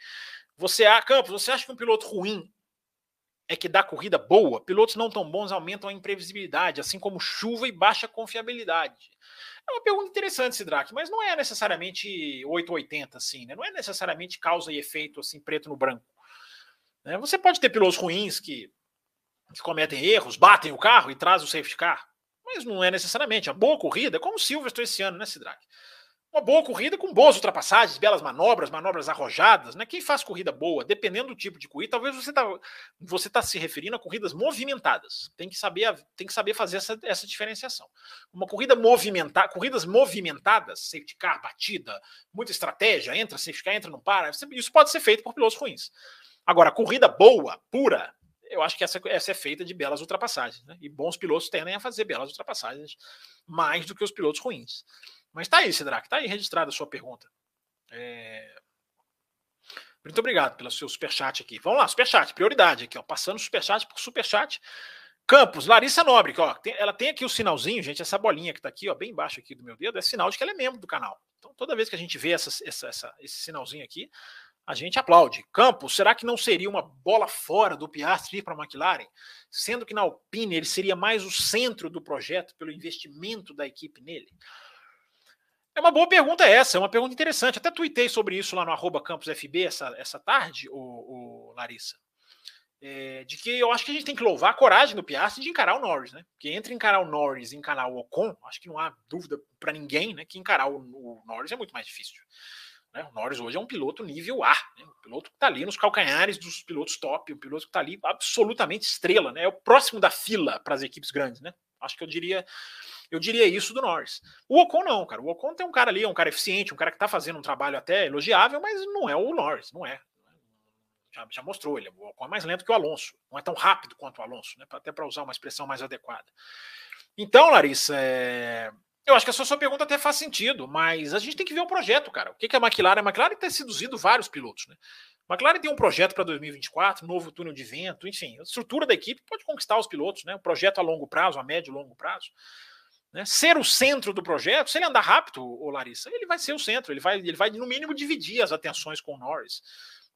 Você, Campos, você acha que um piloto ruim é que dá corrida boa? Pilotos não tão bons aumentam a imprevisibilidade, assim como chuva e baixa confiabilidade. É uma pergunta interessante, Sidraque, mas não é necessariamente 880, assim, né? Não é necessariamente causa e efeito assim, preto no branco. Né? Você pode ter pilotos ruins que, que cometem erros, batem o carro e trazem o safety car, mas não é necessariamente. A boa corrida, como o Silverstone esse ano, né, Sidraque? Uma boa corrida com boas ultrapassagens, belas manobras, manobras arrojadas, né? Quem faz corrida boa, dependendo do tipo de corrida, talvez você está você tá se referindo a corridas movimentadas. Tem que saber, tem que saber fazer essa, essa diferenciação. Uma corrida movimentada, corridas movimentadas, safety car, batida, muita estratégia, entra, safety car, entra, não para, isso pode ser feito por pilotos ruins. Agora, corrida boa, pura, eu acho que essa, essa é feita de belas ultrapassagens, né? E bons pilotos tendem a fazer belas ultrapassagens mais do que os pilotos ruins. Mas tá aí, Sidraque, tá aí registrada a sua pergunta. É... Muito obrigado pelo seu superchat aqui. Vamos lá, superchat, prioridade aqui, ó. Passando superchat por superchat. Campos, Larissa Nobre, ó, tem, ela tem aqui o sinalzinho, gente, essa bolinha que tá aqui, ó, bem embaixo aqui do meu dedo, é sinal de que ela é membro do canal. Então, toda vez que a gente vê essa, essa, essa, esse sinalzinho aqui, a gente aplaude. Campos, será que não seria uma bola fora do Piastri ir para a McLaren? Sendo que na Alpine ele seria mais o centro do projeto pelo investimento da equipe nele? É uma boa pergunta essa, é uma pergunta interessante. Até tuitei sobre isso lá no arroba campusfb essa, essa tarde, o, o Larissa. É, de que eu acho que a gente tem que louvar a coragem do Piastri de encarar o Norris, né? Porque entre encarar o Norris e encarar o Ocon, acho que não há dúvida para ninguém, né? Que encarar o, o, Norris é muito mais difícil. Né? O Norris hoje é um piloto nível A, né? um piloto que está ali nos calcanhares dos pilotos top, um piloto que está ali absolutamente estrela, né? É o próximo da fila para as equipes grandes, né? Acho que eu diria eu diria isso do Norris. O Ocon não, cara. O Ocon tem um cara ali, é um cara eficiente, um cara que tá fazendo um trabalho até elogiável, mas não é o Norris, não é. Já, já mostrou, ele, o Ocon é mais lento que o Alonso, não é tão rápido quanto o Alonso, né? até para usar uma expressão mais adequada. Então, Larissa, é... eu acho que a sua, pergunta até faz sentido, mas a gente tem que ver o projeto, cara. O que, que é a McLaren? A McLaren tem seduzido vários pilotos, né? A McLaren tem um projeto para 2024, novo túnel de vento, enfim, a estrutura da equipe pode conquistar os pilotos, né? Um projeto a longo prazo, a médio e longo prazo. Né? Ser o centro do projeto, se ele andar rápido, o Larissa, ele vai ser o centro, ele vai, ele vai no mínimo dividir as atenções com o Norris.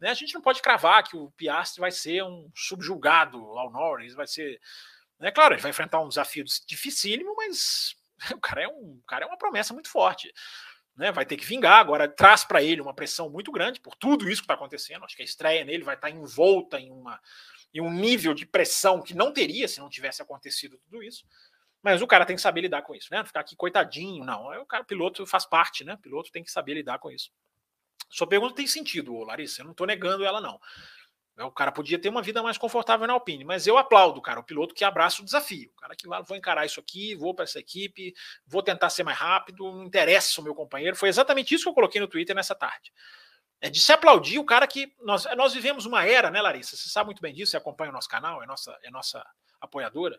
Né? A gente não pode cravar que o Piastri vai ser um subjugado ao Norris, vai ser. Né? Claro, ele vai enfrentar um desafio dificílimo, mas *laughs* o cara é, um, cara é uma promessa muito forte. Né, vai ter que vingar. Agora traz para ele uma pressão muito grande por tudo isso que está acontecendo. Acho que a estreia nele vai estar tá envolta em, uma, em um nível de pressão que não teria se não tivesse acontecido tudo isso. Mas o cara tem que saber lidar com isso, né? Ficar aqui coitadinho, não. É o cara, o piloto faz parte, né? O piloto tem que saber lidar com isso. Sua pergunta tem sentido, Larissa. Eu não estou negando ela, não. É, o cara podia ter uma vida mais confortável na Alpine, mas eu aplaudo, cara, o piloto que abraça o desafio. O cara que vai, vou encarar isso aqui, vou para essa equipe, vou tentar ser mais rápido, não interessa o meu companheiro. Foi exatamente isso que eu coloquei no Twitter nessa tarde. É de se aplaudir o cara que. Nós, nós vivemos uma era, né, Larissa? Você sabe muito bem disso, você acompanha o nosso canal, é nossa, é nossa apoiadora.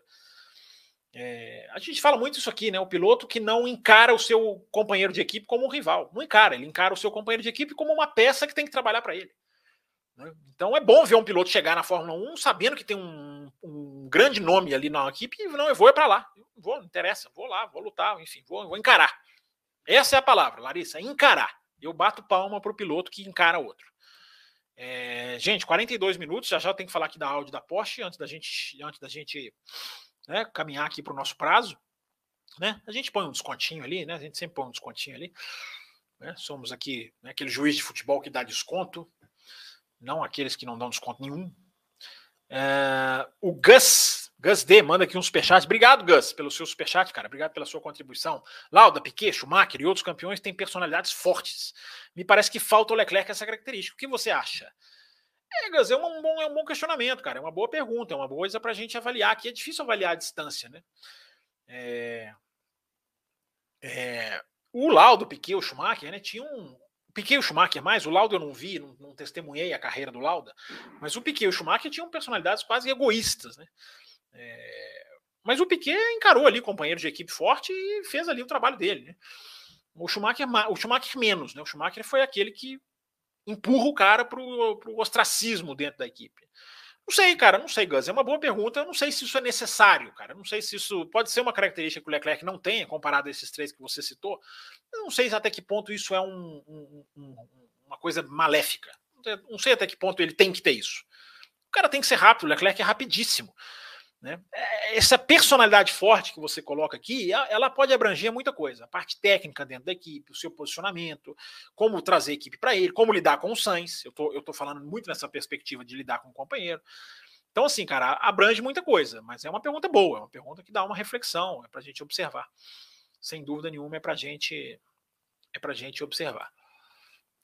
É, a gente fala muito isso aqui, né? O piloto que não encara o seu companheiro de equipe como um rival. Não encara, ele encara o seu companheiro de equipe como uma peça que tem que trabalhar para ele. Né? Então é bom ver um piloto chegar na Fórmula 1 sabendo que tem um, um grande nome ali na equipe não, eu vou é para lá. Vou, não interessa, vou lá, vou lutar, enfim, vou, vou encarar. Essa é a palavra, Larissa, encarar. Eu bato palma para o piloto que encara outro. É, gente, 42 minutos, já já tem que falar aqui da áudio da Porsche antes da gente, antes da gente né, caminhar aqui para o nosso prazo, né? A gente põe um descontinho ali, né? A gente sempre põe um descontinho ali. Né? Somos aqui né, aquele juiz de futebol que dá desconto, não aqueles que não dão desconto nenhum. É, o Gus, Gus D, manda aqui um superchat. Obrigado, Gus, pelo seu superchat, cara. Obrigado pela sua contribuição. Lauda, Piquet, Schumacher e outros campeões têm personalidades fortes. Me parece que falta o Leclerc essa característica. O que você acha? É, Gus, é um, bom, é um bom questionamento, cara. É uma boa pergunta, é uma boa coisa para a gente avaliar. Aqui é difícil avaliar a distância, né? É, é, o Laudo, o Piquet, o Schumacher, né? Tinha um. Piquet e o Schumacher mais, o Laudo eu não vi, não, não testemunhei a carreira do Lauda, mas o Piquet e o Schumacher tinham personalidades quase egoístas, né? É, mas o Piquet encarou ali companheiro de equipe forte e fez ali o trabalho dele, né? O Schumacher, o Schumacher menos, né? O Schumacher foi aquele que empurra o cara para o ostracismo dentro da equipe? Não sei, cara, não sei, Gus. É uma boa pergunta. Eu não sei se isso é necessário, cara. não sei se isso pode ser uma característica que o Leclerc não tenha, comparado a esses três que você citou. Eu não sei até que ponto isso é um, um, um, uma coisa maléfica. Não sei até que ponto ele tem que ter isso. O cara tem que ser rápido, o Leclerc é rapidíssimo. Né? É, essa personalidade forte que você coloca aqui, ela pode abranger muita coisa. A parte técnica dentro da equipe, o seu posicionamento, como trazer a equipe para ele, como lidar com o Sainz. Eu tô, tô falando muito nessa perspectiva de lidar com o companheiro. Então, assim, cara, abrange muita coisa, mas é uma pergunta boa, é uma pergunta que dá uma reflexão, é para a gente observar. Sem dúvida nenhuma, é para gente, é para gente observar.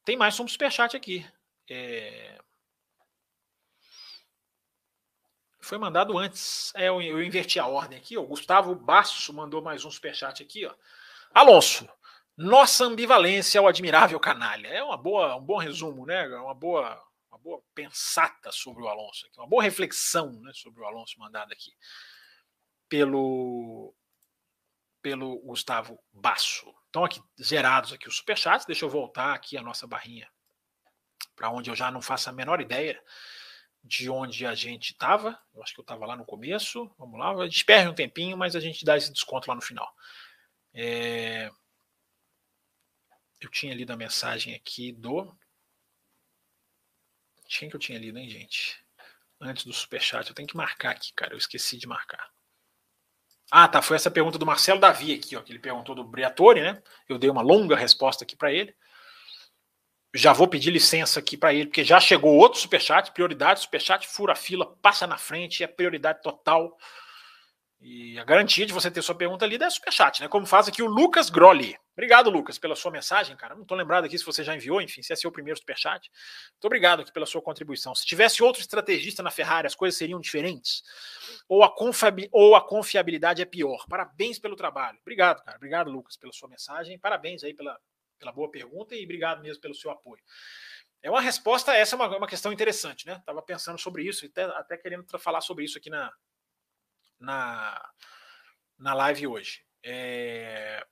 Tem mais um superchat aqui. É... Foi mandado antes. É, eu, eu, inverti a ordem aqui. O Gustavo Basso mandou mais um superchat aqui. Ó. Alonso, nossa ambivalência ao admirável canalha. É uma boa, um bom resumo, né? Uma boa, uma boa pensata sobre o Alonso. Aqui, uma boa reflexão né, sobre o Alonso mandado aqui pelo pelo Gustavo Basso. Então aqui zerados aqui os superchats. Deixa eu voltar aqui a nossa barrinha para onde eu já não faço a menor ideia de onde a gente estava. Eu acho que eu estava lá no começo. Vamos lá, perde um tempinho, mas a gente dá esse desconto lá no final. É... Eu tinha lido a mensagem aqui do. Quem que eu tinha lido, hein, gente? Antes do superchat, eu tenho que marcar aqui, cara. Eu esqueci de marcar. Ah, tá. Foi essa pergunta do Marcelo Davi aqui, ó, que ele perguntou do Briatore, né? Eu dei uma longa resposta aqui para ele. Já vou pedir licença aqui para ele, porque já chegou outro superchat, prioridade, superchat, fura fila, passa na frente, é prioridade total. E a garantia de você ter sua pergunta lida é superchat, né? Como faz aqui o Lucas Grolli. Obrigado, Lucas, pela sua mensagem, cara. Não estou lembrado aqui se você já enviou, enfim, se é seu primeiro superchat. Muito obrigado aqui pela sua contribuição. Se tivesse outro estrategista na Ferrari, as coisas seriam diferentes? Ou a, ou a confiabilidade é pior? Parabéns pelo trabalho. Obrigado, cara. Obrigado, Lucas, pela sua mensagem. Parabéns aí pela, pela boa pergunta e obrigado mesmo pelo seu apoio. É uma resposta, essa é uma, uma questão interessante, né? Estava pensando sobre isso e até, até querendo falar sobre isso aqui na, na, na live hoje. É...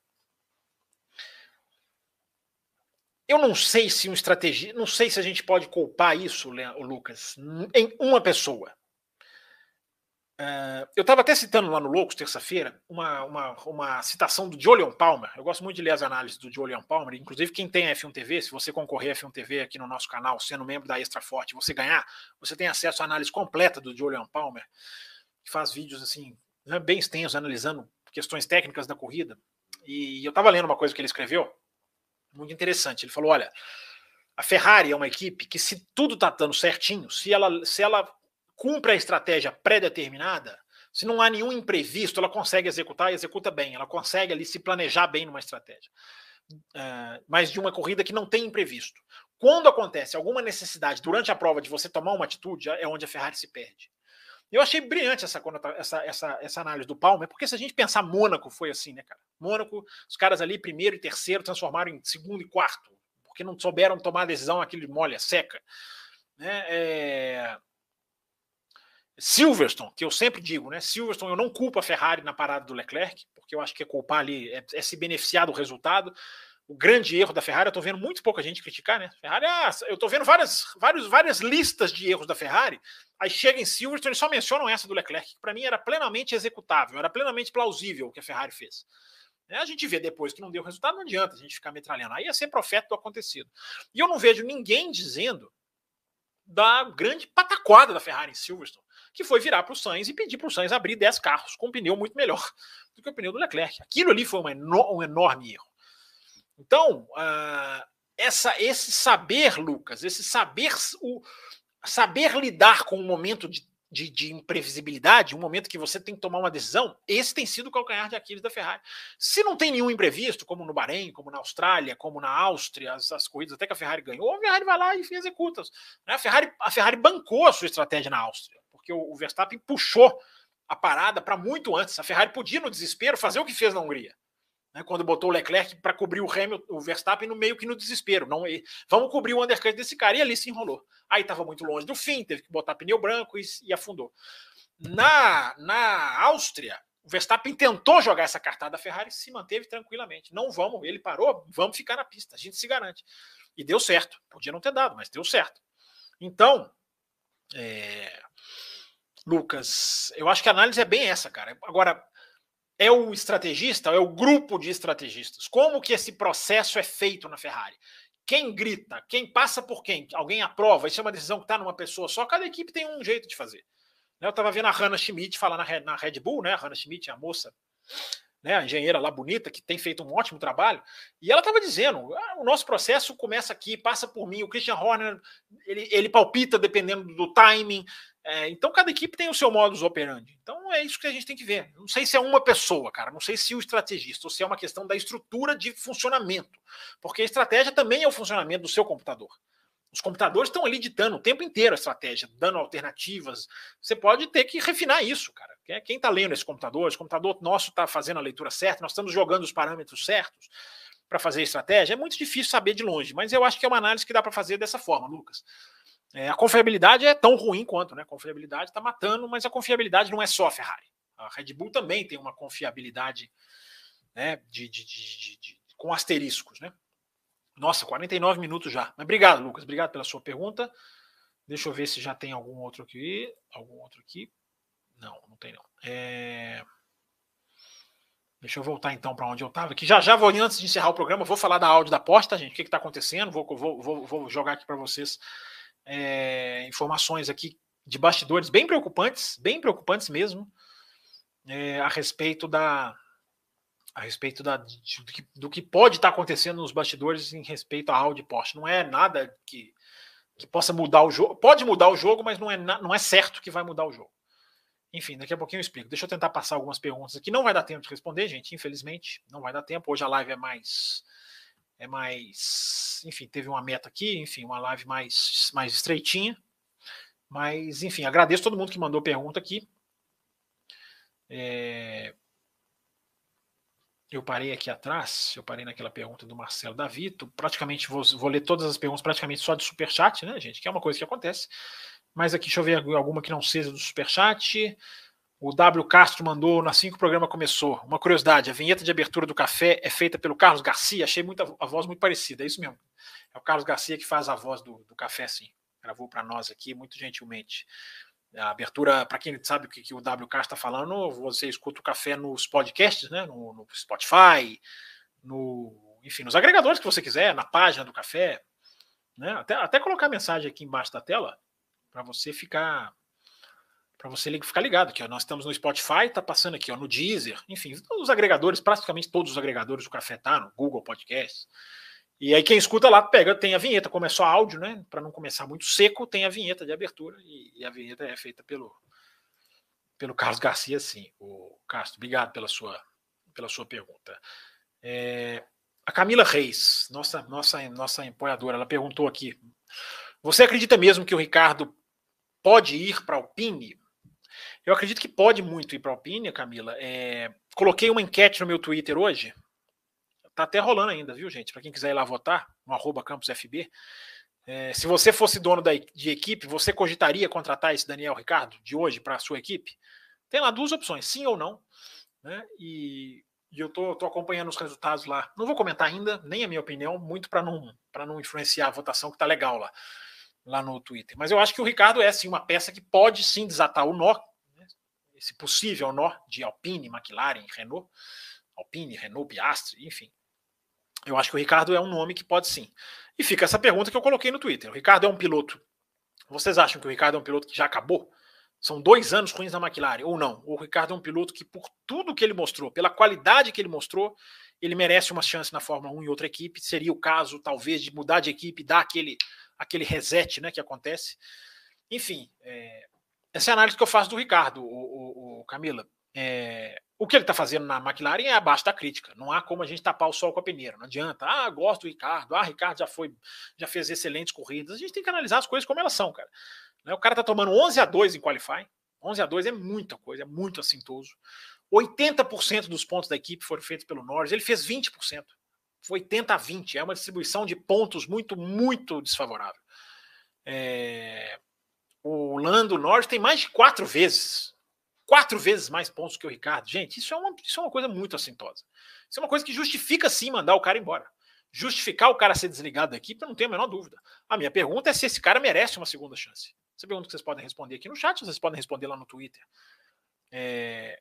Eu não sei se um estratégia, não sei se a gente pode culpar isso, Lucas, em uma pessoa. Uh, eu estava até citando lá no Loucos, terça-feira, uma, uma, uma citação do Julian Palmer. Eu gosto muito de ler as análises do Julian Palmer. Inclusive, quem tem F1 TV, se você concorrer a F1 TV aqui no nosso canal, sendo membro da Extra Forte, você ganhar, você tem acesso à análise completa do Julian Palmer que faz vídeos assim, né, bem extensos, analisando questões técnicas da corrida. E eu estava lendo uma coisa que ele escreveu, muito interessante. Ele falou: olha, a Ferrari é uma equipe que, se tudo está dando certinho, se ela, se ela cumpre a estratégia pré-determinada, se não há nenhum imprevisto, ela consegue executar e executa bem, ela consegue ali se planejar bem numa estratégia. Uh, mas de uma corrida que não tem imprevisto. Quando acontece alguma necessidade durante a prova de você tomar uma atitude, é onde a Ferrari se perde. Eu achei brilhante essa, essa, essa, essa análise do Palmer, porque se a gente pensar Mônaco foi assim, né, cara? Mônaco, os caras ali, primeiro e terceiro, transformaram em segundo e quarto, porque não souberam tomar a decisão aquele molha, seca. Né? É... Silverstone, que eu sempre digo, né? Silverstone, eu não culpo a Ferrari na parada do Leclerc, porque eu acho que é culpar ali, é, é se beneficiar do resultado o grande erro da Ferrari, eu estou vendo muito pouca gente criticar, né? Ferrari, ah, eu estou vendo várias, várias, várias listas de erros da Ferrari, aí chega em Silverstone e só mencionam essa do Leclerc, que para mim era plenamente executável, era plenamente plausível o que a Ferrari fez. É, a gente vê depois que não deu resultado, não adianta a gente ficar metralhando. Aí ia ser profeta do acontecido. E eu não vejo ninguém dizendo da grande pataquada da Ferrari em Silverstone, que foi virar para o Sainz e pedir para o Sainz abrir 10 carros com um pneu muito melhor *laughs* do que o pneu do Leclerc. Aquilo ali foi um enorme erro. Então, uh, essa, esse saber, Lucas, esse saber, o, saber lidar com um momento de, de, de, imprevisibilidade, um momento que você tem que tomar uma decisão, esse tem sido o calcanhar de Aquiles da Ferrari. Se não tem nenhum imprevisto, como no Bahrein, como na Austrália, como na Áustria, as, as corridas até que a Ferrari ganhou, a Ferrari vai lá e executa. Né? A, Ferrari, a Ferrari bancou a sua estratégia na Áustria, porque o, o Verstappen puxou a parada para muito antes. A Ferrari podia, no desespero, fazer o que fez na Hungria né, quando botou o Leclerc para cobrir o Hamilton, o Verstappen no meio que no desespero. Não, vamos cobrir o undercut desse cara e ali se enrolou. Aí estava muito longe do fim, teve que botar pneu branco e, e, afundou. Na, na Áustria, o Verstappen tentou jogar essa cartada, a Ferrari se manteve tranquilamente. Não vamos, ele parou, vamos ficar na pista, a gente se garante. E deu certo. Podia não ter dado, mas deu certo. Então, é, Lucas, eu acho que a análise é bem essa, cara. Agora, é o estrategista, é o grupo de estrategistas. Como que esse processo é feito na Ferrari? Quem grita? Quem passa por quem? Alguém aprova? Isso é uma decisão que está numa pessoa só. Cada equipe tem um jeito de fazer. Eu estava vendo a Hannah Schmidt falar na Red Bull, né? A Hannah Schmidt, a moça, né? a engenheira lá bonita, que tem feito um ótimo trabalho. E ela estava dizendo: ah, o nosso processo começa aqui, passa por mim. O Christian Horner, ele, ele palpita dependendo do timing. É, então, cada equipe tem o seu modus operandi. Então, é isso que a gente tem que ver. Não sei se é uma pessoa, cara. Não sei se o estrategista ou se é uma questão da estrutura de funcionamento. Porque a estratégia também é o funcionamento do seu computador. Os computadores estão ali ditando o tempo inteiro a estratégia, dando alternativas. Você pode ter que refinar isso, cara. Quem está lendo esse computador, esse computador nosso está fazendo a leitura certa, nós estamos jogando os parâmetros certos para fazer a estratégia. É muito difícil saber de longe, mas eu acho que é uma análise que dá para fazer dessa forma, Lucas. É, a confiabilidade é tão ruim quanto, né? A confiabilidade está matando, mas a confiabilidade não é só a Ferrari. A Red Bull também tem uma confiabilidade né, de, de, de, de com asteriscos, né? Nossa, 49 minutos já. Mas obrigado, Lucas. Obrigado pela sua pergunta. Deixa eu ver se já tem algum outro aqui. Algum outro aqui. Não, não tem não. É... Deixa eu voltar então para onde eu estava. Que já já vou, antes de encerrar o programa, vou falar da áudio da aposta, gente. O que está acontecendo? Vou, vou, vou, vou jogar aqui para vocês é, informações aqui de bastidores bem preocupantes, bem preocupantes mesmo, é, a respeito da a respeito da, de, do, que, do, que, pode estar acontecendo nos bastidores em respeito à Audi Porsche. Não é nada que, que possa mudar o jogo. Pode mudar o jogo, mas não é, não é certo que vai mudar o jogo. Enfim, daqui a pouquinho eu explico. Deixa eu tentar passar algumas perguntas aqui. Não vai dar tempo de responder, gente. Infelizmente, não vai dar tempo. Hoje a live é mais é mais, enfim, teve uma meta aqui, enfim, uma live mais, mais estreitinha. Mas, enfim, agradeço todo mundo que mandou pergunta aqui. É... Eu parei aqui atrás, eu parei naquela pergunta do Marcelo Davito. Praticamente vou, vou ler todas as perguntas, praticamente só de superchat, né, gente? Que é uma coisa que acontece. Mas aqui, deixa eu ver alguma que não seja do superchat. O W Castro mandou assim que o programa começou. Uma curiosidade: a vinheta de abertura do café é feita pelo Carlos Garcia. Achei muita, a voz muito parecida, é isso mesmo. É o Carlos Garcia que faz a voz do, do café, sim. Gravou para nós aqui, muito gentilmente. A abertura, para quem sabe o que, que o W Castro está falando, você escuta o café nos podcasts, né? no, no Spotify, no, enfim, nos agregadores que você quiser, na página do café. Né? Até, até colocar a mensagem aqui embaixo da tela para você ficar para você ficar ligado aqui, ó, nós estamos no Spotify, tá passando aqui, ó, no Deezer, enfim, os agregadores, praticamente todos os agregadores do Café tá no Google Podcast. E aí quem escuta lá pega, tem a vinheta, como é só áudio, né, para não começar muito seco, tem a vinheta de abertura e, e, a vinheta é feita pelo pelo Carlos Garcia, sim. O Castro, obrigado pela sua pela sua pergunta. É, a Camila Reis, nossa nossa nossa apoiadora, ela perguntou aqui: Você acredita mesmo que o Ricardo pode ir para o Alpine? Eu acredito que pode muito ir para a Alpine, Camila. É, coloquei uma enquete no meu Twitter hoje. Tá até rolando ainda, viu, gente? Para quem quiser ir lá votar, no arroba campusfb. É, se você fosse dono da, de equipe, você cogitaria contratar esse Daniel Ricardo de hoje para a sua equipe? Tem lá duas opções, sim ou não. Né? E, e eu tô, tô, acompanhando os resultados lá. Não vou comentar ainda, nem a minha opinião, muito para não, não influenciar a votação que tá legal lá, lá no Twitter. Mas eu acho que o Ricardo é sim uma peça que pode sim desatar o nó esse possível nó de Alpine, McLaren, Renault, Alpine, Renault, Piastri, enfim. Eu acho que o Ricardo é um nome que pode sim. E fica essa pergunta que eu coloquei no Twitter. O Ricardo é um piloto. Vocês acham que o Ricardo é um piloto que já acabou? São dois anos ruins na McLaren, ou não? O Ricardo é um piloto que, por tudo que ele mostrou, pela qualidade que ele mostrou, ele merece uma chance na Fórmula 1 em outra equipe. Seria o caso, talvez, de mudar de equipe, dar aquele, aquele reset né, que acontece. Enfim, é, essa é a análise que eu faço do Ricardo, o, o, o Camila. É, o que ele está fazendo na McLaren é abaixo da crítica. Não há como a gente tapar o sol com a peneira. Não adianta. Ah, gosto do Ricardo. Ah, Ricardo já foi, já fez excelentes corridas. A gente tem que analisar as coisas como elas são, cara. Né, o cara está tomando 11 a 2 em qualify. 11 a 2 é muita coisa, é muito assintoso. 80% dos pontos da equipe foram feitos pelo Norris. Ele fez 20%. Foi 80 a 20. É uma distribuição de pontos muito, muito desfavorável. É, o Lando Norris tem mais de quatro vezes, quatro vezes mais pontos que o Ricardo. Gente, isso é uma, isso é uma coisa muito assintosa. Isso é uma coisa que justifica sim mandar o cara embora. Justificar o cara ser desligado da equipe, eu não tenho a menor dúvida. A minha pergunta é se esse cara merece uma segunda chance. Essa pergunta que vocês podem responder aqui no chat, vocês podem responder lá no Twitter. É...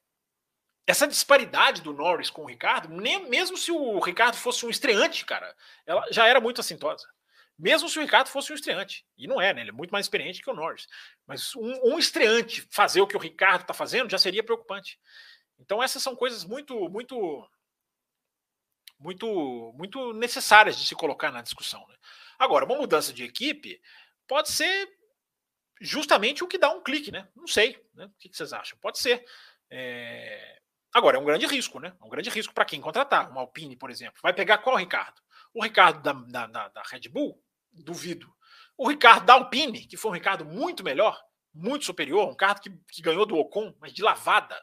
Essa disparidade do Norris com o Ricardo, nem, mesmo se o Ricardo fosse um estreante, cara, ela já era muito assintosa. Mesmo se o Ricardo fosse um estreante. E não é, né? Ele é muito mais experiente que o Norris. Mas um, um estreante fazer o que o Ricardo está fazendo já seria preocupante. Então essas são coisas muito, muito, muito, muito necessárias de se colocar na discussão. Né? Agora, uma mudança de equipe pode ser justamente o que dá um clique, né? Não sei, né? O que vocês acham? Pode ser. É... Agora, é um grande risco, né? É um grande risco para quem contratar. Uma Alpine, por exemplo. Vai pegar qual Ricardo? O Ricardo da, da, da, Red Bull? Duvido. O Ricardo da Alpine, que foi um Ricardo muito melhor, muito superior, um carro que, que ganhou do Ocon, mas de lavada.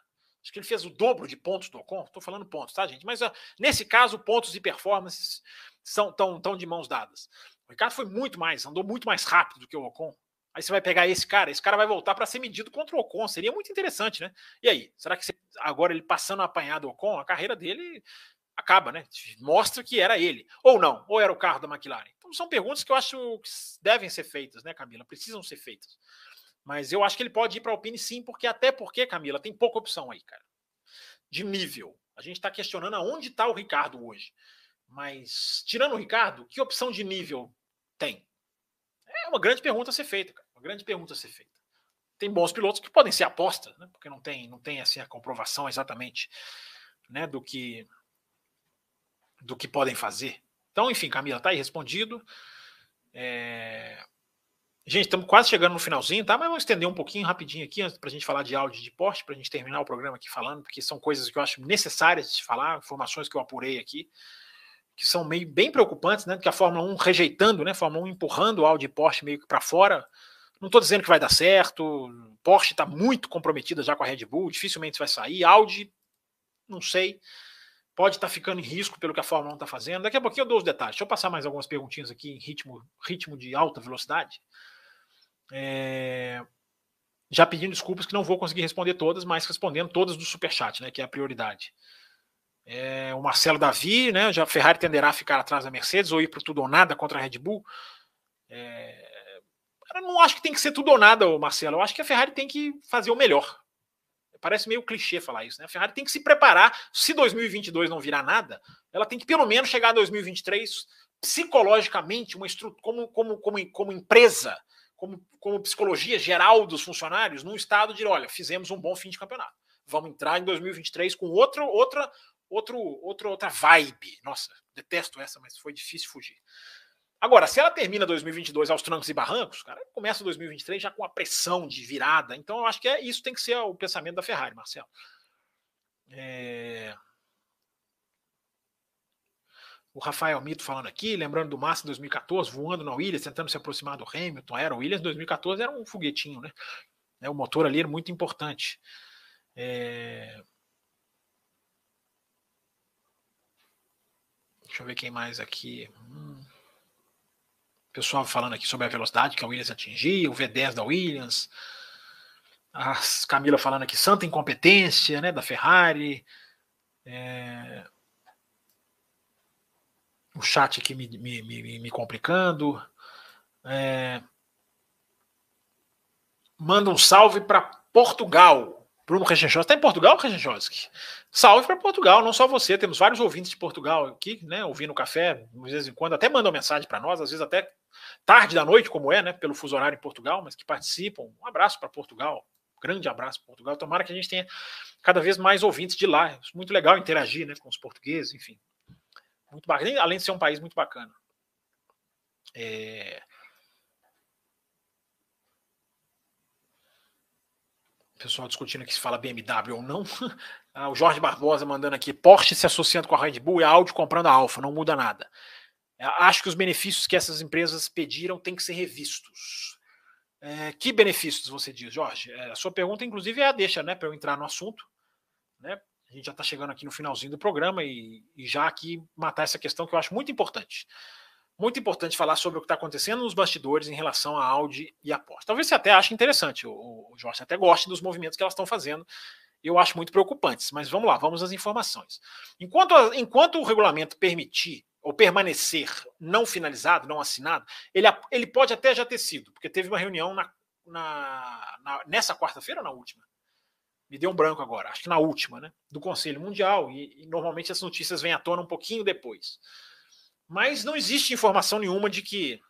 Acho que ele fez o dobro de pontos do Ocon. Estou falando pontos, tá, gente? Mas nesse caso, pontos e performances são tão, tão de mãos dadas. O Ricardo foi muito mais, andou muito mais rápido do que o Ocon. Aí você vai pegar esse cara, esse cara vai voltar para ser medido contra o Ocon. Seria muito interessante, né? E aí, será que você, agora ele passando a apanhar do Ocon, a carreira dele acaba, né? Mostra que era ele. Ou não, ou era o carro da McLaren. São perguntas que eu acho que devem ser feitas, né, Camila? Precisam ser feitas. Mas eu acho que ele pode ir para a Alpine sim, porque até porque, Camila, tem pouca opção aí, cara. De nível. A gente está questionando aonde está o Ricardo hoje. Mas, tirando o Ricardo, que opção de nível tem? É uma grande pergunta a ser feita, cara. Uma grande pergunta a ser feita. Tem bons pilotos que podem ser apostas, né? Porque não tem, não tem assim, a comprovação exatamente né, do que do que podem fazer. Então, enfim, Camila, tá aí respondido. É... Gente, estamos quase chegando no finalzinho, tá? Mas vamos estender um pouquinho rapidinho aqui para a gente falar de áudio de porte, para a gente terminar o programa aqui falando, porque são coisas que eu acho necessárias de falar, informações que eu apurei aqui, que são meio bem preocupantes, né? Que a Fórmula 1 rejeitando, né? A Fórmula 1 empurrando o áudio de Porsche meio que para fora. Não estou dizendo que vai dar certo. Porsche está muito comprometida já com a Red Bull, dificilmente vai sair. Audi, não sei. Pode estar tá ficando em risco pelo que a Fórmula 1 está fazendo. Daqui a pouquinho eu dou os detalhes. Deixa eu passar mais algumas perguntinhas aqui em ritmo, ritmo de alta velocidade. É... Já pedindo desculpas que não vou conseguir responder todas, mas respondendo todas do Superchat, né, que é a prioridade. É, o Marcelo Davi, né, já Ferrari tenderá a ficar atrás da Mercedes ou ir para tudo ou nada contra a Red Bull. É, eu não acho que tem que ser tudo ou nada, Marcelo. Eu acho que a Ferrari tem que fazer o melhor. Parece meio clichê falar isso, né? A Ferrari tem que se preparar. Se 2022 não virar nada, ela tem que pelo menos chegar a 2023 psicologicamente, uma estrutura, como, como, como, como empresa, como, como psicologia geral dos funcionários, num estado de, olha, fizemos um bom fim de campeonato. Vamos entrar em 2023 com outra, outra, outro, outra, outra vibe. Nossa, detesto essa, mas foi difícil fugir. Agora, se ela termina 2022 aos trancos e barrancos, cara, começa 2023 já com a pressão de virada. Então, eu acho que é, isso tem que ser o pensamento da Ferrari, Marcelo. É... O Rafael Mito falando aqui, lembrando do Massa 2014, voando na Williams, tentando se aproximar do Hamilton. Era o Williams 2014, era um foguetinho, né? É, o motor ali era muito importante. É... Deixa eu ver quem mais aqui. Hum. Pessoal falando aqui sobre a velocidade que a Williams atingiu, o V10 da Williams. A Camila falando aqui, santa incompetência né, da Ferrari. É o chat aqui me, me, me, me complicando. É... Manda um salve para Portugal. Bruno Rechenchowski. Está em Portugal, Rechenchowski? Salve para Portugal, não só você. Temos vários ouvintes de Portugal aqui, né? Ouvindo o café, de vez em quando, até mandam mensagem para nós, às vezes até tarde da noite, como é, né? Pelo fuso horário em Portugal, mas que participam. Um abraço para Portugal. grande abraço para Portugal. Tomara que a gente tenha cada vez mais ouvintes de lá. É muito legal interagir né, com os portugueses, enfim. Muito bacana, além de ser um país muito bacana. É... pessoal discutindo aqui se fala BMW ou não. *laughs* Ah, o Jorge Barbosa mandando aqui: Porsche se associando com a Red Bull e a Audi comprando a Alfa, não muda nada. É, acho que os benefícios que essas empresas pediram têm que ser revistos. É, que benefícios você diz, Jorge? É, a sua pergunta, inclusive, é a deixa, né, para eu entrar no assunto, né? A gente já está chegando aqui no finalzinho do programa e, e, já aqui matar essa questão que eu acho muito importante. Muito importante falar sobre o que está acontecendo nos bastidores em relação à Audi e a Porsche. Talvez você até ache interessante, o, o Jorge até goste dos movimentos que elas estão fazendo. Eu acho muito preocupantes, mas vamos lá, vamos às informações. Enquanto, enquanto o regulamento permitir ou permanecer não finalizado, não assinado, ele, ele pode até já ter sido, porque teve uma reunião na, na, na nessa quarta-feira ou na última? me deu um branco agora, acho que na última, né? Do Conselho Mundial, e, e, normalmente as notícias vêm à tona um pouquinho depois. Mas não existe informação nenhuma de que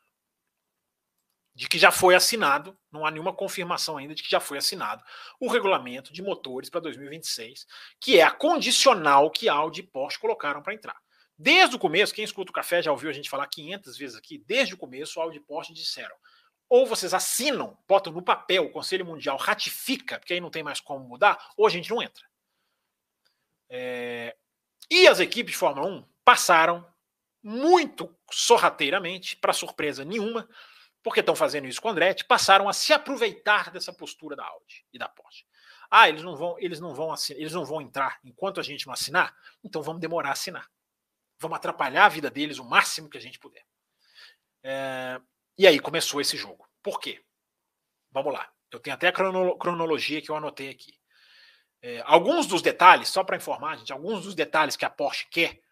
de que já foi assinado, não há nenhuma confirmação ainda de que já foi assinado o regulamento de motores para 2026, que é a condicional que Audi e Porsche colocaram para entrar. Desde o começo, quem escuta o café já ouviu a gente falar 500 vezes aqui, desde o começo, Audi e Porsche disseram: ou vocês assinam, botam no papel, o Conselho Mundial ratifica, porque aí não tem mais como mudar, ou a gente não entra. É... E as equipes de Fórmula 1 passaram muito sorrateiramente, para surpresa nenhuma, porque estão fazendo isso com o Andretti, passaram a se aproveitar dessa postura da Audi e da Porsche. Ah, eles não vão, eles não vão assinar, eles não vão entrar enquanto a gente não assinar, então vamos demorar a assinar. Vamos atrapalhar a vida deles o máximo que a gente puder. É, e aí começou esse jogo. Por quê? Vamos lá. Eu tenho até a cronologia que eu anotei aqui. É, alguns dos detalhes, só para informar, gente, alguns dos detalhes que a Porsche quer,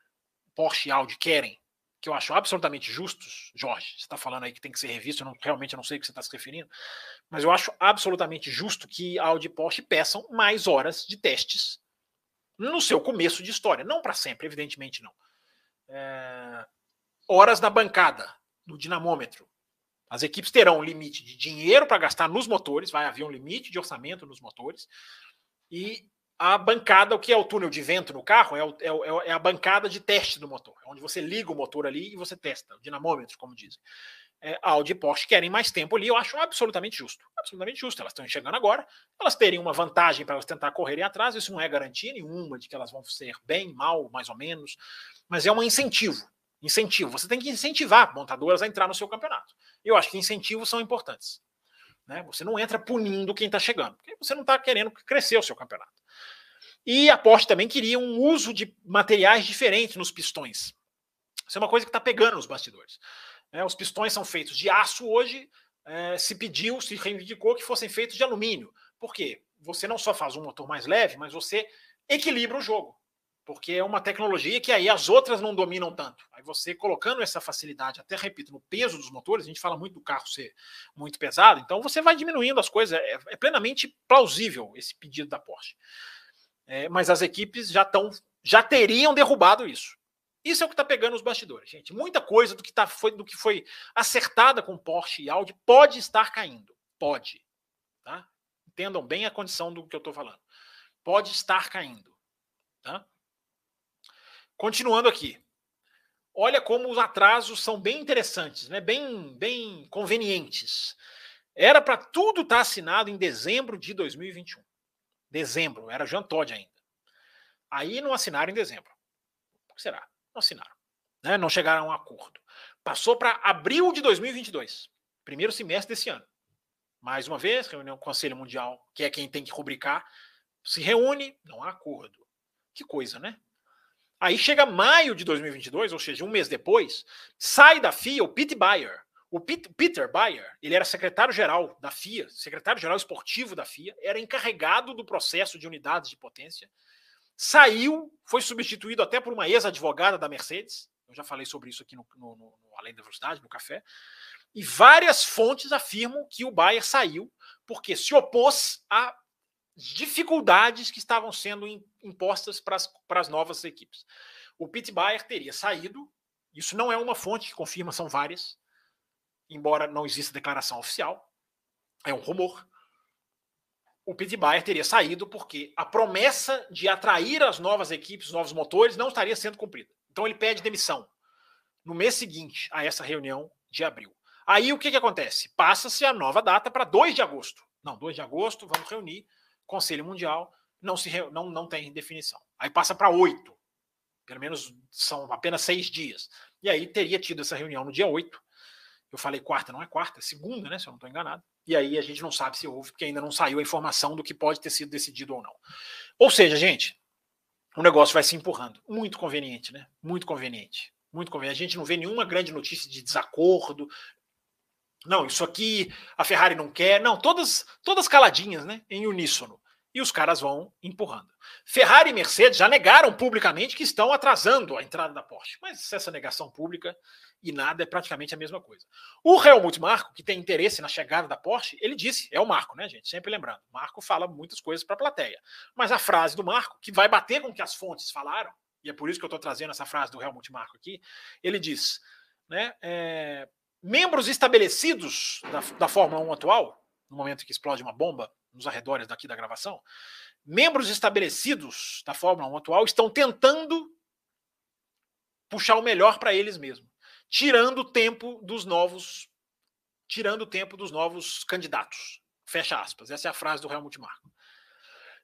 Porsche e Audi querem, que eu acho absolutamente justos, Jorge, você está falando aí que tem que ser revisto, eu não, realmente eu não sei o que você está se referindo, mas eu acho absolutamente justo que Audi e Porsche peçam mais horas de testes no seu começo de história. Não para sempre, evidentemente não. É, horas na bancada, no dinamômetro. As equipes terão um limite de dinheiro para gastar nos motores, vai haver um limite de orçamento nos motores, e a bancada, o que é o túnel de vento no carro, é, o, é, o, é, a bancada de teste do motor, é onde você liga o motor ali e você testa, o dinamômetro, como dizem. É, Audi e Porsche querem mais tempo ali, eu acho absolutamente justo. Absolutamente justo. Elas estão chegando agora, elas terem uma vantagem para elas tentar correrem atrás, isso não é garantia nenhuma de que elas vão ser bem, mal, mais ou menos, mas é um incentivo. Incentivo. Você tem que incentivar montadoras a entrar no seu campeonato. Eu acho que incentivos são importantes. Né? Você não entra punindo quem está chegando, porque você não está querendo crescer o seu campeonato. E a Porsche também queria um uso de materiais diferentes nos pistões. Isso é uma coisa que está pegando nos bastidores. É, os pistões são feitos de aço hoje, é, se pediu, se reivindicou que fossem feitos de alumínio. Por quê? Você não só faz um motor mais leve, mas você equilibra o jogo. Porque é uma tecnologia que aí as outras não dominam tanto. Aí você colocando essa facilidade, até repito, no peso dos motores, a gente fala muito do carro ser muito pesado, então você vai diminuindo as coisas. É, é plenamente plausível esse pedido da Porsche. É, mas as equipes já estão, já teriam derrubado isso. Isso é o que está pegando os bastidores, gente. Muita coisa do que, tá, foi, do que foi acertada com Porsche e Audi pode estar caindo. Pode. Tá? Entendam bem a condição do que eu estou falando. Pode estar caindo. Tá? Continuando aqui. Olha como os atrasos são bem interessantes, né? bem, bem convenientes. Era para tudo estar tá assinado em dezembro de 2021. Dezembro, era Jean Todt ainda. Aí não assinaram em dezembro. Por que será? Não assinaram. Né? Não chegaram a um acordo. Passou para abril de 2022, primeiro semestre desse ano. Mais uma vez, reunião com o Conselho Mundial, que é quem tem que rubricar, se reúne, não há acordo. Que coisa, né? Aí chega maio de 2022, ou seja, um mês depois, sai da FIA o Pete Bayer. O Peter Bayer, ele era secretário-geral da FIA, secretário-geral esportivo da FIA, era encarregado do processo de unidades de potência, saiu, foi substituído até por uma ex-advogada da Mercedes, eu já falei sobre isso aqui no, no, no, Além da Velocidade, no Café, e várias fontes afirmam que o Bayer saiu porque se opôs a dificuldades que estavam sendo impostas para as, novas equipes. O Pete Bayer teria saído, isso não é uma fonte que confirma, são várias, embora não exista declaração oficial, é um rumor. O Pete Bayer teria saído porque a promessa de atrair as novas equipes, os novos motores, não estaria sendo cumprida. Então ele pede demissão no mês seguinte a essa reunião de abril. Aí o que, que acontece? Passa-se a nova data para 2 de agosto. Não, 2 de agosto, vamos reunir Conselho Mundial, não, se, não, não tem definição. Aí passa para 8. Pelo menos são apenas seis dias. E aí teria tido essa reunião no dia 8. Eu falei quarta, não é quarta, é segunda, né? Se eu não estou enganado. E aí a gente não sabe se houve, porque ainda não saiu a informação do que pode ter sido decidido ou não. Ou seja, gente, o negócio vai se empurrando. Muito conveniente, né? Muito conveniente. Muito conveniente. A gente não vê nenhuma grande notícia de desacordo. Não, isso aqui a Ferrari não quer. Não, todas, todas caladinhas, né? Em uníssono. E os caras vão empurrando. Ferrari e Mercedes já negaram publicamente que estão atrasando a entrada da Porsche. Mas essa negação pública e nada é praticamente a mesma coisa. O Helmut Marko, que tem interesse na chegada da Porsche, ele disse, é o Marco, né, gente? Sempre lembrando, Marco fala muitas coisas para a plateia. Mas a frase do Marco, que vai bater com o que as fontes falaram, e é por isso que eu estou trazendo essa frase do Helmut Marko aqui, ele diz, né, é, membros estabelecidos da, da Fórmula 1 atual, no momento que explode uma bomba nos arredores daqui da gravação, membros estabelecidos da Fórmula 1 atual estão tentando puxar o melhor para eles mesmos tirando o tempo dos novos tirando o tempo dos novos candidatos. Fecha aspas. Essa é a frase do Helmut Marko.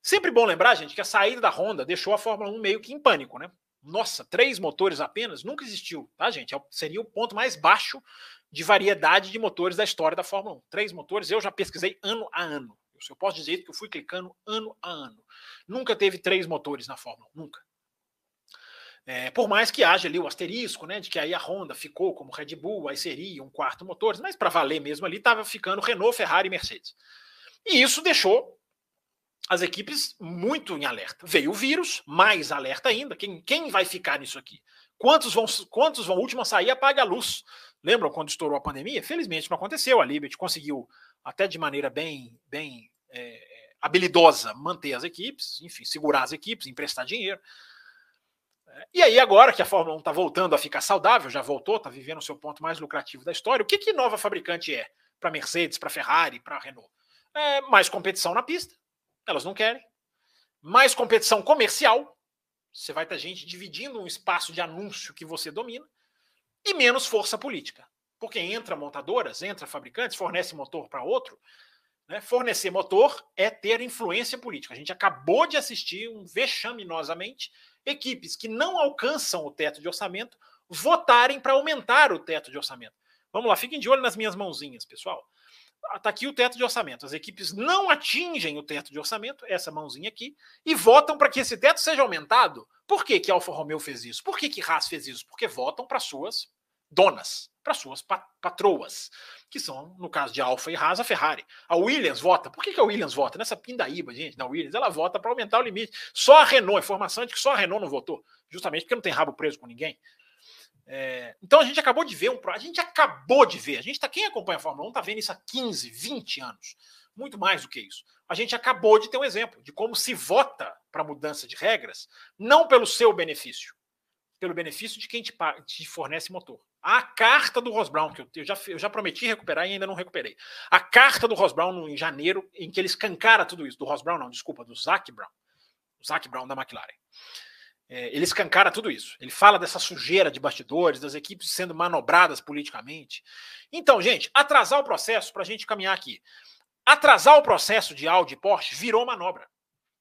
Sempre bom lembrar, gente, que a saída da Honda deixou a Fórmula 1 meio que em pânico, né? Nossa, três motores apenas nunca existiu, tá, gente? É seria o ponto mais baixo de variedade de motores da história da Fórmula 1. Três motores, eu já pesquisei ano a ano. Eu posso dizer que eu fui clicando ano a ano. Nunca teve três motores na Fórmula 1, nunca. É, por mais que haja ali o asterisco, né, de que aí a Honda ficou como Red Bull, aí seria um quarto motor, mas para valer mesmo ali estava ficando Renault, Ferrari e Mercedes. E isso deixou as equipes muito em alerta. Veio o vírus, mais alerta ainda. Quem, quem vai ficar nisso aqui? Quantos vão, quantos vão último a sair apaga a luz? Lembram quando estourou a pandemia? Felizmente não aconteceu. A Liberty conseguiu, até de maneira bem, bem é, habilidosa, manter as equipes, enfim, segurar as equipes, emprestar dinheiro. E aí, agora que a Fórmula 1 está voltando a ficar saudável, já voltou, está vivendo o seu ponto mais lucrativo da história, o que, que nova fabricante é para Mercedes, para Ferrari, para Renault? É mais competição na pista, elas não querem. Mais competição comercial, você vai ter gente dividindo um espaço de anúncio que você domina, e menos força política. Porque entra montadoras, entra fabricantes, fornece motor para outro. Né? Fornecer motor é ter influência política. A gente acabou de assistir um vexaminosamente equipes que não alcançam o teto de orçamento votarem para aumentar o teto de orçamento. Vamos lá, fiquem de olho nas minhas mãozinhas, pessoal. Está aqui o teto de orçamento. As equipes não atingem o teto de orçamento, essa mãozinha aqui, e votam para que esse teto seja aumentado. Por que, que Alfa Romeo fez isso? Por que, que Haas fez isso? Porque votam para suas donas, para suas patroas, que são, no caso de Alfa e Haas, a Ferrari. A Williams vota. Por que, que a Williams vota? Nessa pindaíba, gente, da Williams, ela vota para aumentar o limite. Só a Renault, informação de que só a Renault não votou, justamente porque não tem rabo preso com ninguém. É, então a gente acabou de ver um. A gente acabou de ver. A gente tá, quem acompanha a Fórmula 1 está vendo isso há 15, 20 anos. Muito mais do que isso. A gente acabou de ter um exemplo de como se vota para mudança de regras, não pelo seu benefício, pelo benefício de quem te, te fornece motor. A carta do Ross Brown, que eu, eu, já, eu já prometi recuperar e ainda não recuperei. A carta do Ross Brown em janeiro, em que ele escancara tudo isso. Do Ross Brown, não, desculpa, do Zac Brown. O Zac Brown da McLaren. É, ele escancara tudo isso. Ele fala dessa sujeira de bastidores, das equipes sendo manobradas politicamente. Então, gente, atrasar o processo para a gente caminhar aqui. Atrasar o processo de Audi e Porsche virou manobra.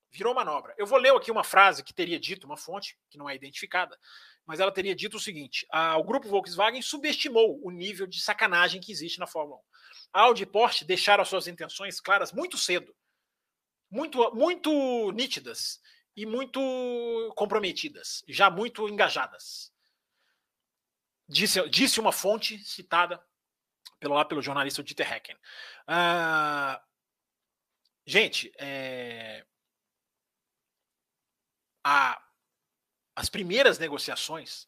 Virou manobra. Eu vou ler aqui uma frase que teria dito, uma fonte que não é identificada, mas ela teria dito o seguinte: a, o grupo Volkswagen subestimou o nível de sacanagem que existe na Fórmula 1. A Audi e Porsche deixaram as suas intenções claras muito cedo, muito, muito nítidas e muito comprometidas, já muito engajadas. Disse, disse uma fonte citada pelo, lá pelo jornalista Dieter Hecken. Uh, gente, é, a, as primeiras negociações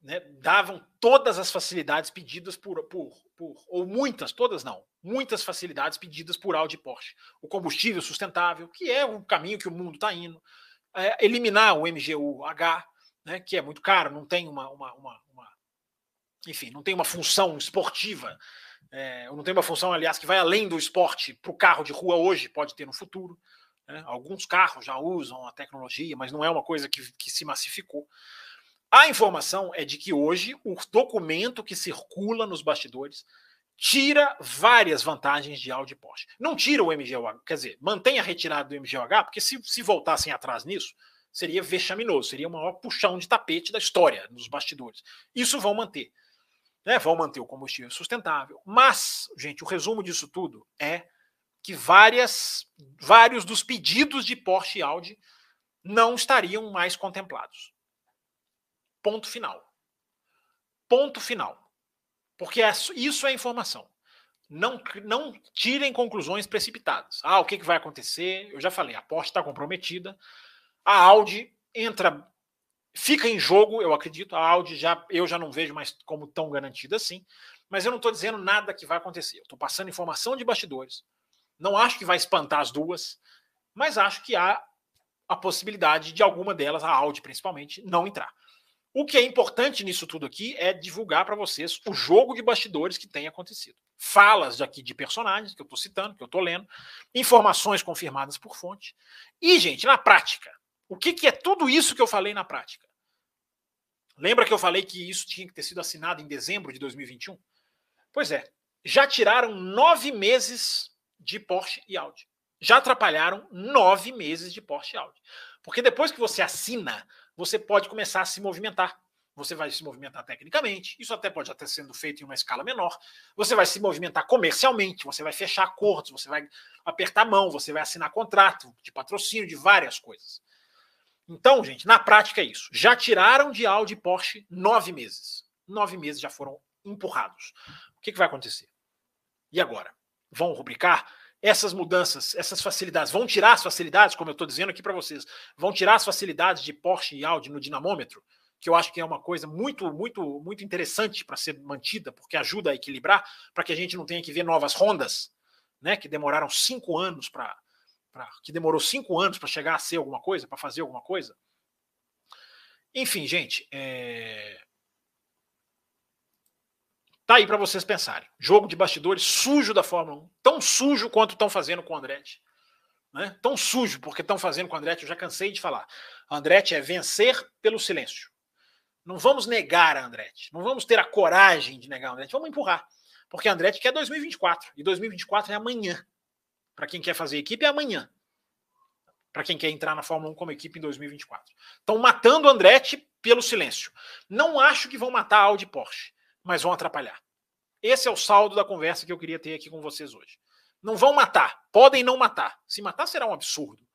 né, davam todas as facilidades pedidas por, por, por, ou muitas, todas não, muitas facilidades pedidas por Audi e Porsche. O combustível sustentável, que é o caminho que o mundo está indo, é, eliminar o MGU-H, né, que é muito caro, não tem uma, uma, uma, uma enfim, não tem uma função esportiva, é, não tem uma função, aliás, que vai além do esporte para o carro de rua hoje, pode ter no futuro. Né? Alguns carros já usam a tecnologia, mas não é uma coisa que, que se massificou. A informação é de que hoje o documento que circula nos bastidores tira várias vantagens de Audi e Porsche. Não tira o MGUH, quer dizer, mantém a retirada do MGUH, porque se, se voltassem atrás nisso, seria vexaminoso, seria o maior puxão de tapete da história nos bastidores. Isso vão manter. Né? Vão manter o combustível sustentável. Mas, gente, o resumo disso tudo é que várias, vários dos pedidos de Porsche e Audi não estariam mais contemplados. Ponto final. Ponto final. Porque é isso é informação. Não, não tirem conclusões precipitadas. Ah, o que, que vai acontecer? Eu já falei, a Porsche está comprometida. A Audi entra, fica em jogo, eu acredito. A Audi já, eu já não vejo mais como tão garantida assim. Mas eu não estou dizendo nada que vai acontecer. Eu estou passando informação de bastidores. Não acho que vai espantar as duas, mas acho que há a possibilidade de alguma delas, a Audi principalmente, não entrar. O que é importante nisso tudo aqui é divulgar para vocês o jogo de bastidores que tem acontecido. Falas aqui de personagens que eu estou citando, que eu estou lendo, informações confirmadas por fonte. E, gente, na prática, o que, que é tudo isso que eu falei na prática? Lembra que eu falei que isso tinha que ter sido assinado em dezembro de 2021? Pois é, já tiraram nove meses de Porsche e Audi. Já atrapalharam nove meses de Porsche e Audi. Porque depois que você assina, você pode começar a se movimentar. Você vai se movimentar tecnicamente, isso até pode estar sendo feito em uma escala menor. Você vai se movimentar comercialmente, você vai fechar acordos, você vai apertar mão, você vai assinar contrato de patrocínio, de várias coisas. Então, gente, na prática é isso. Já tiraram de Audi e Porsche nove meses. Nove meses já foram empurrados. O que, que vai acontecer? E agora? Vão rubricar? Essas mudanças, essas facilidades, vão tirar as facilidades, como eu estou dizendo aqui para vocês, vão tirar as facilidades de Porsche e Audi no dinamômetro, que eu acho que é uma coisa muito, muito, muito interessante para ser mantida, porque ajuda a equilibrar, para que a gente não tenha que ver novas Hondas, né, que demoraram cinco anos para. que demorou cinco anos para chegar a ser alguma coisa, para fazer alguma coisa. Enfim, gente, é... tá aí para vocês pensarem. Jogo de bastidores sujo da Fórmula 1, tão sujo quanto estão fazendo com o Andretti. Né? Tão sujo porque estão fazendo com o Andretti, eu já cansei de falar. Andretti é vencer pelo silêncio. Não vamos negar a Andretti. Não vamos ter a coragem de negar a Andretti. Vamos empurrar. Porque a Andretti quer 2024. E 2024 é amanhã. Para quem quer fazer equipe, é amanhã. Para quem quer entrar na Fórmula 1 como equipe em 2024. Estão matando a Andretti pelo silêncio. Não acho que vão matar a Audi Porsche, mas vão atrapalhar. Esse é o saldo da conversa que eu queria ter aqui com vocês hoje. Não vão matar. Podem não matar. Se matar será um absurdo.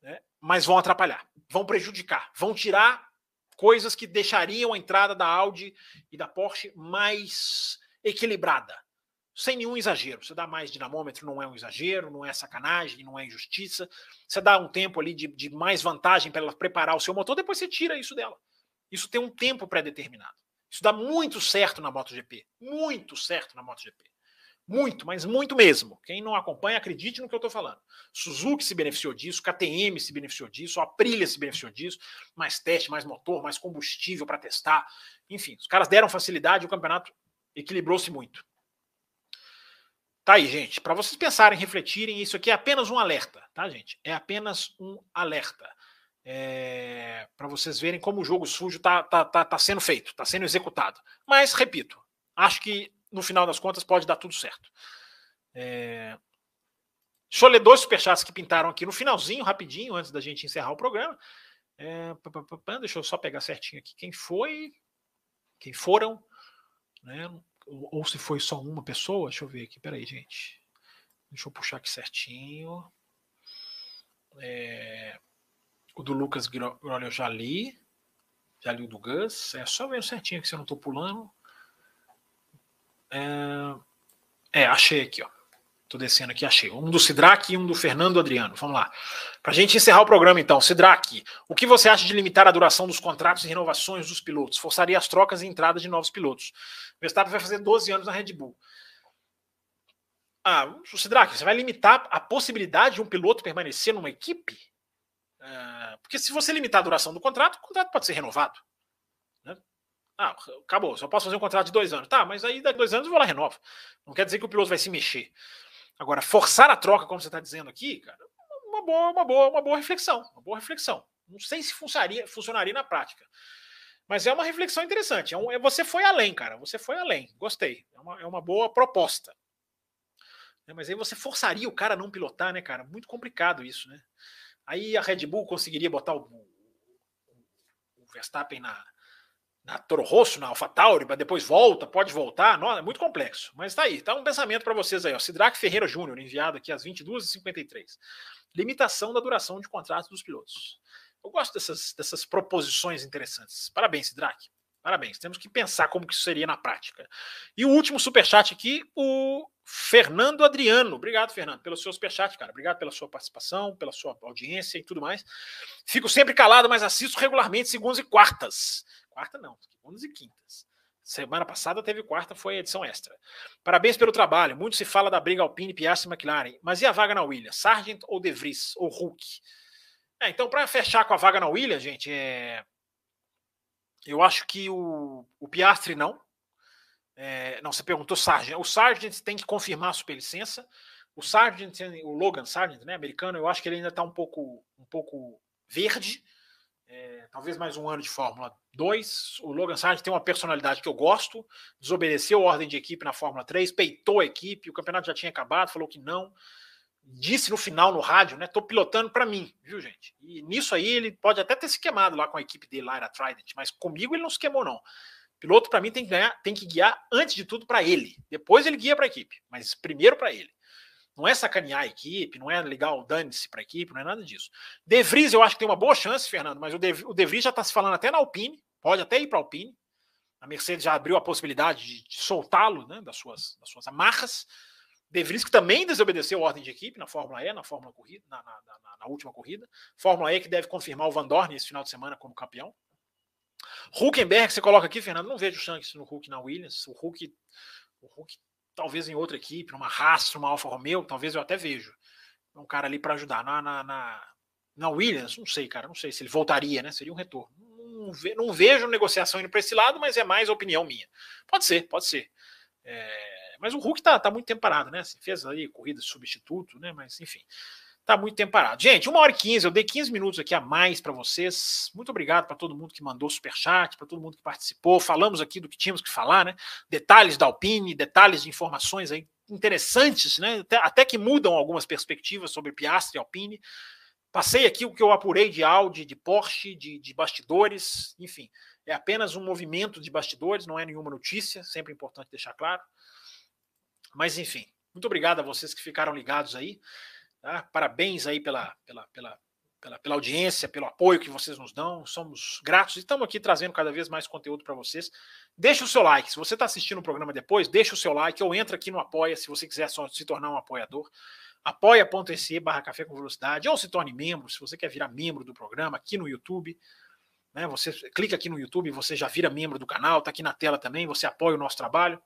Né? Mas vão atrapalhar. Vão prejudicar. Vão tirar coisas que deixariam a entrada da Audi e da Porsche mais equilibrada, sem nenhum exagero. Você dá mais dinamômetro, não é um exagero, não é sacanagem, não é injustiça. Você dá um tempo ali de, de mais vantagem para ela preparar o seu motor, depois você tira isso dela. Isso tem um tempo pré-determinado. Isso dá muito certo na MotoGP. Muito certo na MotoGP. Muito, mas muito mesmo. Quem não acompanha, acredite no que eu estou falando. Suzuki se beneficiou disso, KTM se beneficiou disso, a Aprilia se beneficiou disso. Mais teste, mais motor, mais combustível para testar. Enfim, os caras deram facilidade e o campeonato equilibrou-se muito. Tá aí, gente. Para vocês pensarem, refletirem, isso aqui é apenas um alerta, tá, gente? É apenas um alerta. É... Para vocês verem como o jogo sujo está tá, tá, tá sendo feito, está sendo executado. Mas, repito, acho que no final das contas pode dar tudo certo. É... Deixa eu ler dois superchats que pintaram aqui no finalzinho, rapidinho, antes da gente encerrar o programa. É... Deixa eu só pegar certinho aqui quem foi, quem foram, né? ou se foi só uma pessoa. Deixa eu ver aqui, peraí, gente. Deixa eu puxar aqui certinho. É... O do Lucas Grolho eu já li. Já li o do Gus. É só ver certinho que se eu não estou pulando. É, é, achei aqui, ó. Tô descendo aqui, achei. Um do Sidraque e um do Fernando Adriano. Vamos lá. Para a gente encerrar o programa, então. Sidraque, o que você acha de limitar a duração dos contratos e renovações dos pilotos? Forçaria as trocas e entrada de novos pilotos. Verstappen vai fazer 12 anos na Red Bull. Ah, Sidraque, você vai limitar a possibilidade de um piloto permanecer numa equipe? É, porque se você limitar a duração do contrato, o contrato pode ser renovado. Ah, acabou, só posso fazer um contrato de dois anos. Tá, mas aí daqui dois anos eu vou lá e renovo. Não quer dizer que o piloto vai se mexer. Agora, forçar a troca, como você está dizendo aqui, cara, uma boa, uma boa, uma boa reflexão. Uma boa reflexão. Não sei se funcionaria, funcionaria na prática. Mas é uma reflexão interessante. É um, é, você foi além, cara. Você foi além. Gostei. É uma, é uma boa proposta. É, mas aí você forçaria o cara a não pilotar, né, cara? Muito complicado isso, né? Aí a Red Bull conseguiria botar o, o Verstappen na, na Toro Rosso, na AlphaTauri, mas depois volta, pode voltar, não, é muito complexo. Mas tá aí, tá um pensamento para vocês aí, ó. Sidraque Ferreira Júnior, enviado aqui às 22h53. Limitação da duração de contrato dos pilotos. Eu gosto dessas, dessas proposições interessantes. Parabéns, Sidraque. Parabéns. Temos que pensar como que isso seria na prática. E o último superchat aqui, o Fernando Adriano. Obrigado, Fernando, pelo seu superchat, cara. Obrigado pela sua participação, pela sua audiência e tudo mais. Fico sempre calado, mas assisto regularmente segundas e quartas. Quarta não, segundas e quintas. Semana passada teve quarta, foi edição extra. Parabéns pelo trabalho. Muito se fala da briga Alpine, Piastri e McLaren. Mas e a vaga na Williams? Sargent ou De Vries? Ou Hulk? É, então, para fechar com a vaga na Williams, gente, é... eu acho que o, o Piastri não. É... Não, você perguntou Sargent. O Sargent tem que confirmar a superlicença. O Sargent, o Logan Sargent, né, americano, eu acho que ele ainda está um pouco, um pouco verde É, talvez mais um ano de Fórmula 2. O Logan Sargent tem uma personalidade que eu gosto, desobedeceu a ordem de equipe na Fórmula 3, peitou a equipe, o campeonato já tinha acabado, falou que não. Disse no final no rádio, né? Tô pilotando para mim, viu, gente? E nisso aí ele pode até ter se queimado lá com a equipe dele lá, era Trident, mas comigo ele não se queimou, não. Piloto, para mim, tem que, ganhar, tem que guiar antes de tudo para ele. Depois ele guia para a equipe, mas primeiro para ele. Não é sacanear a equipe, não é legal dane-se para a equipe, não é nada disso. De Vries, eu acho que tem uma boa chance, Fernando, mas o De, o de Vries já está se falando até na Alpine, pode até ir para a Alpine. A Mercedes já abriu a possibilidade de, de soltá-lo né, das, suas, das suas amarras. De Vries que também desobedeceu a ordem de equipe na Fórmula E, na Fórmula corrida, na, na, na, na última corrida. Fórmula E que deve confirmar o Van Dorn esse final de semana como campeão. Huckenberg, você coloca aqui, Fernando, não vejo chance no Hulk na Williams. O Hulk, o Hulk talvez em outra equipe, numa Haas, numa Alfa Romeo, talvez eu até vejo. Um cara ali para ajudar. Na, na, na, na, Williams, não sei, cara, não sei se ele voltaria, né? Seria um retorno. Não, ve, não vejo negociação indo para esse lado, mas é mais opinião minha. Pode ser, pode ser. É, mas o Hulk tá, tá muito tempo parado, né? Assim, fez ali corrida substituto, né? Mas enfim. Tá muito tempo parado. Gente, uma hora e quinze, eu dei 15 minutos aqui a mais para vocês. Muito obrigado para todo mundo que mandou superchat, para todo mundo que participou. Falamos aqui do que tínhamos que falar, né? Detalhes da Alpine, detalhes de informações aí interessantes, né? Até, até que mudam algumas perspectivas sobre Piastri e Alpine. Passei aqui o que eu apurei de Audi, de Porsche, de, de bastidores, enfim. É apenas um movimento de bastidores, não é nenhuma notícia, sempre importante deixar claro. Mas enfim, muito obrigado a vocês que ficaram ligados aí. Tá? Parabéns aí pela, pela, pela, pela, pela audiência, pelo apoio que vocês nos dão. Somos gratos e estamos aqui trazendo cada vez mais conteúdo para vocês. Deixe o seu like. Se você está assistindo o programa depois, deixe o seu like ou entra aqui no Apoia se você quiser se tornar um apoiador. apoia.se barra café com velocidade ou se torne membro se você quer virar membro do programa aqui no YouTube. Né, você clica aqui no YouTube, você já vira membro do canal, está aqui na tela também, você apoia o nosso trabalho.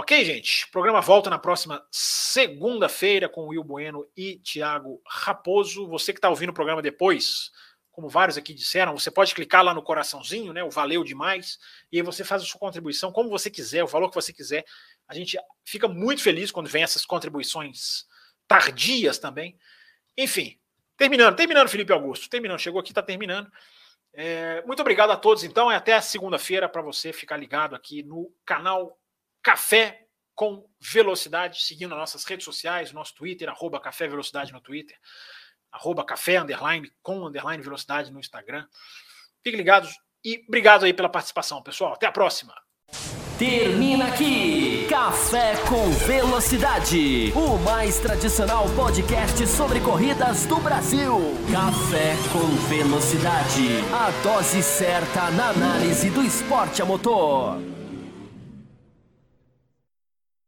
Ok, gente? O programa volta na próxima segunda-feira com Will Bueno e Tiago Raposo. Você que está ouvindo o programa depois, como vários aqui disseram, você pode clicar lá no coraçãozinho, né? O valeu demais, e aí você faz a sua contribuição como você quiser, o valor que você quiser. A gente fica muito feliz quando vem essas contribuições tardias também. Enfim, terminando, terminando, Felipe Augusto, terminando, chegou aqui, está terminando. É, muito obrigado a todos, então, e até segunda-feira para você ficar ligado aqui no canal Café com Velocidade, seguindo as nossas redes sociais, nosso Twitter, arroba Café Velocidade no Twitter, arroba Café Underline com Underline Velocidade no Instagram. Fiquem ligados e obrigado aí pela participação, pessoal. Até a próxima. Termina aqui Café com Velocidade, o mais tradicional podcast sobre corridas do Brasil. Café com Velocidade, a dose certa na análise do esporte a motor.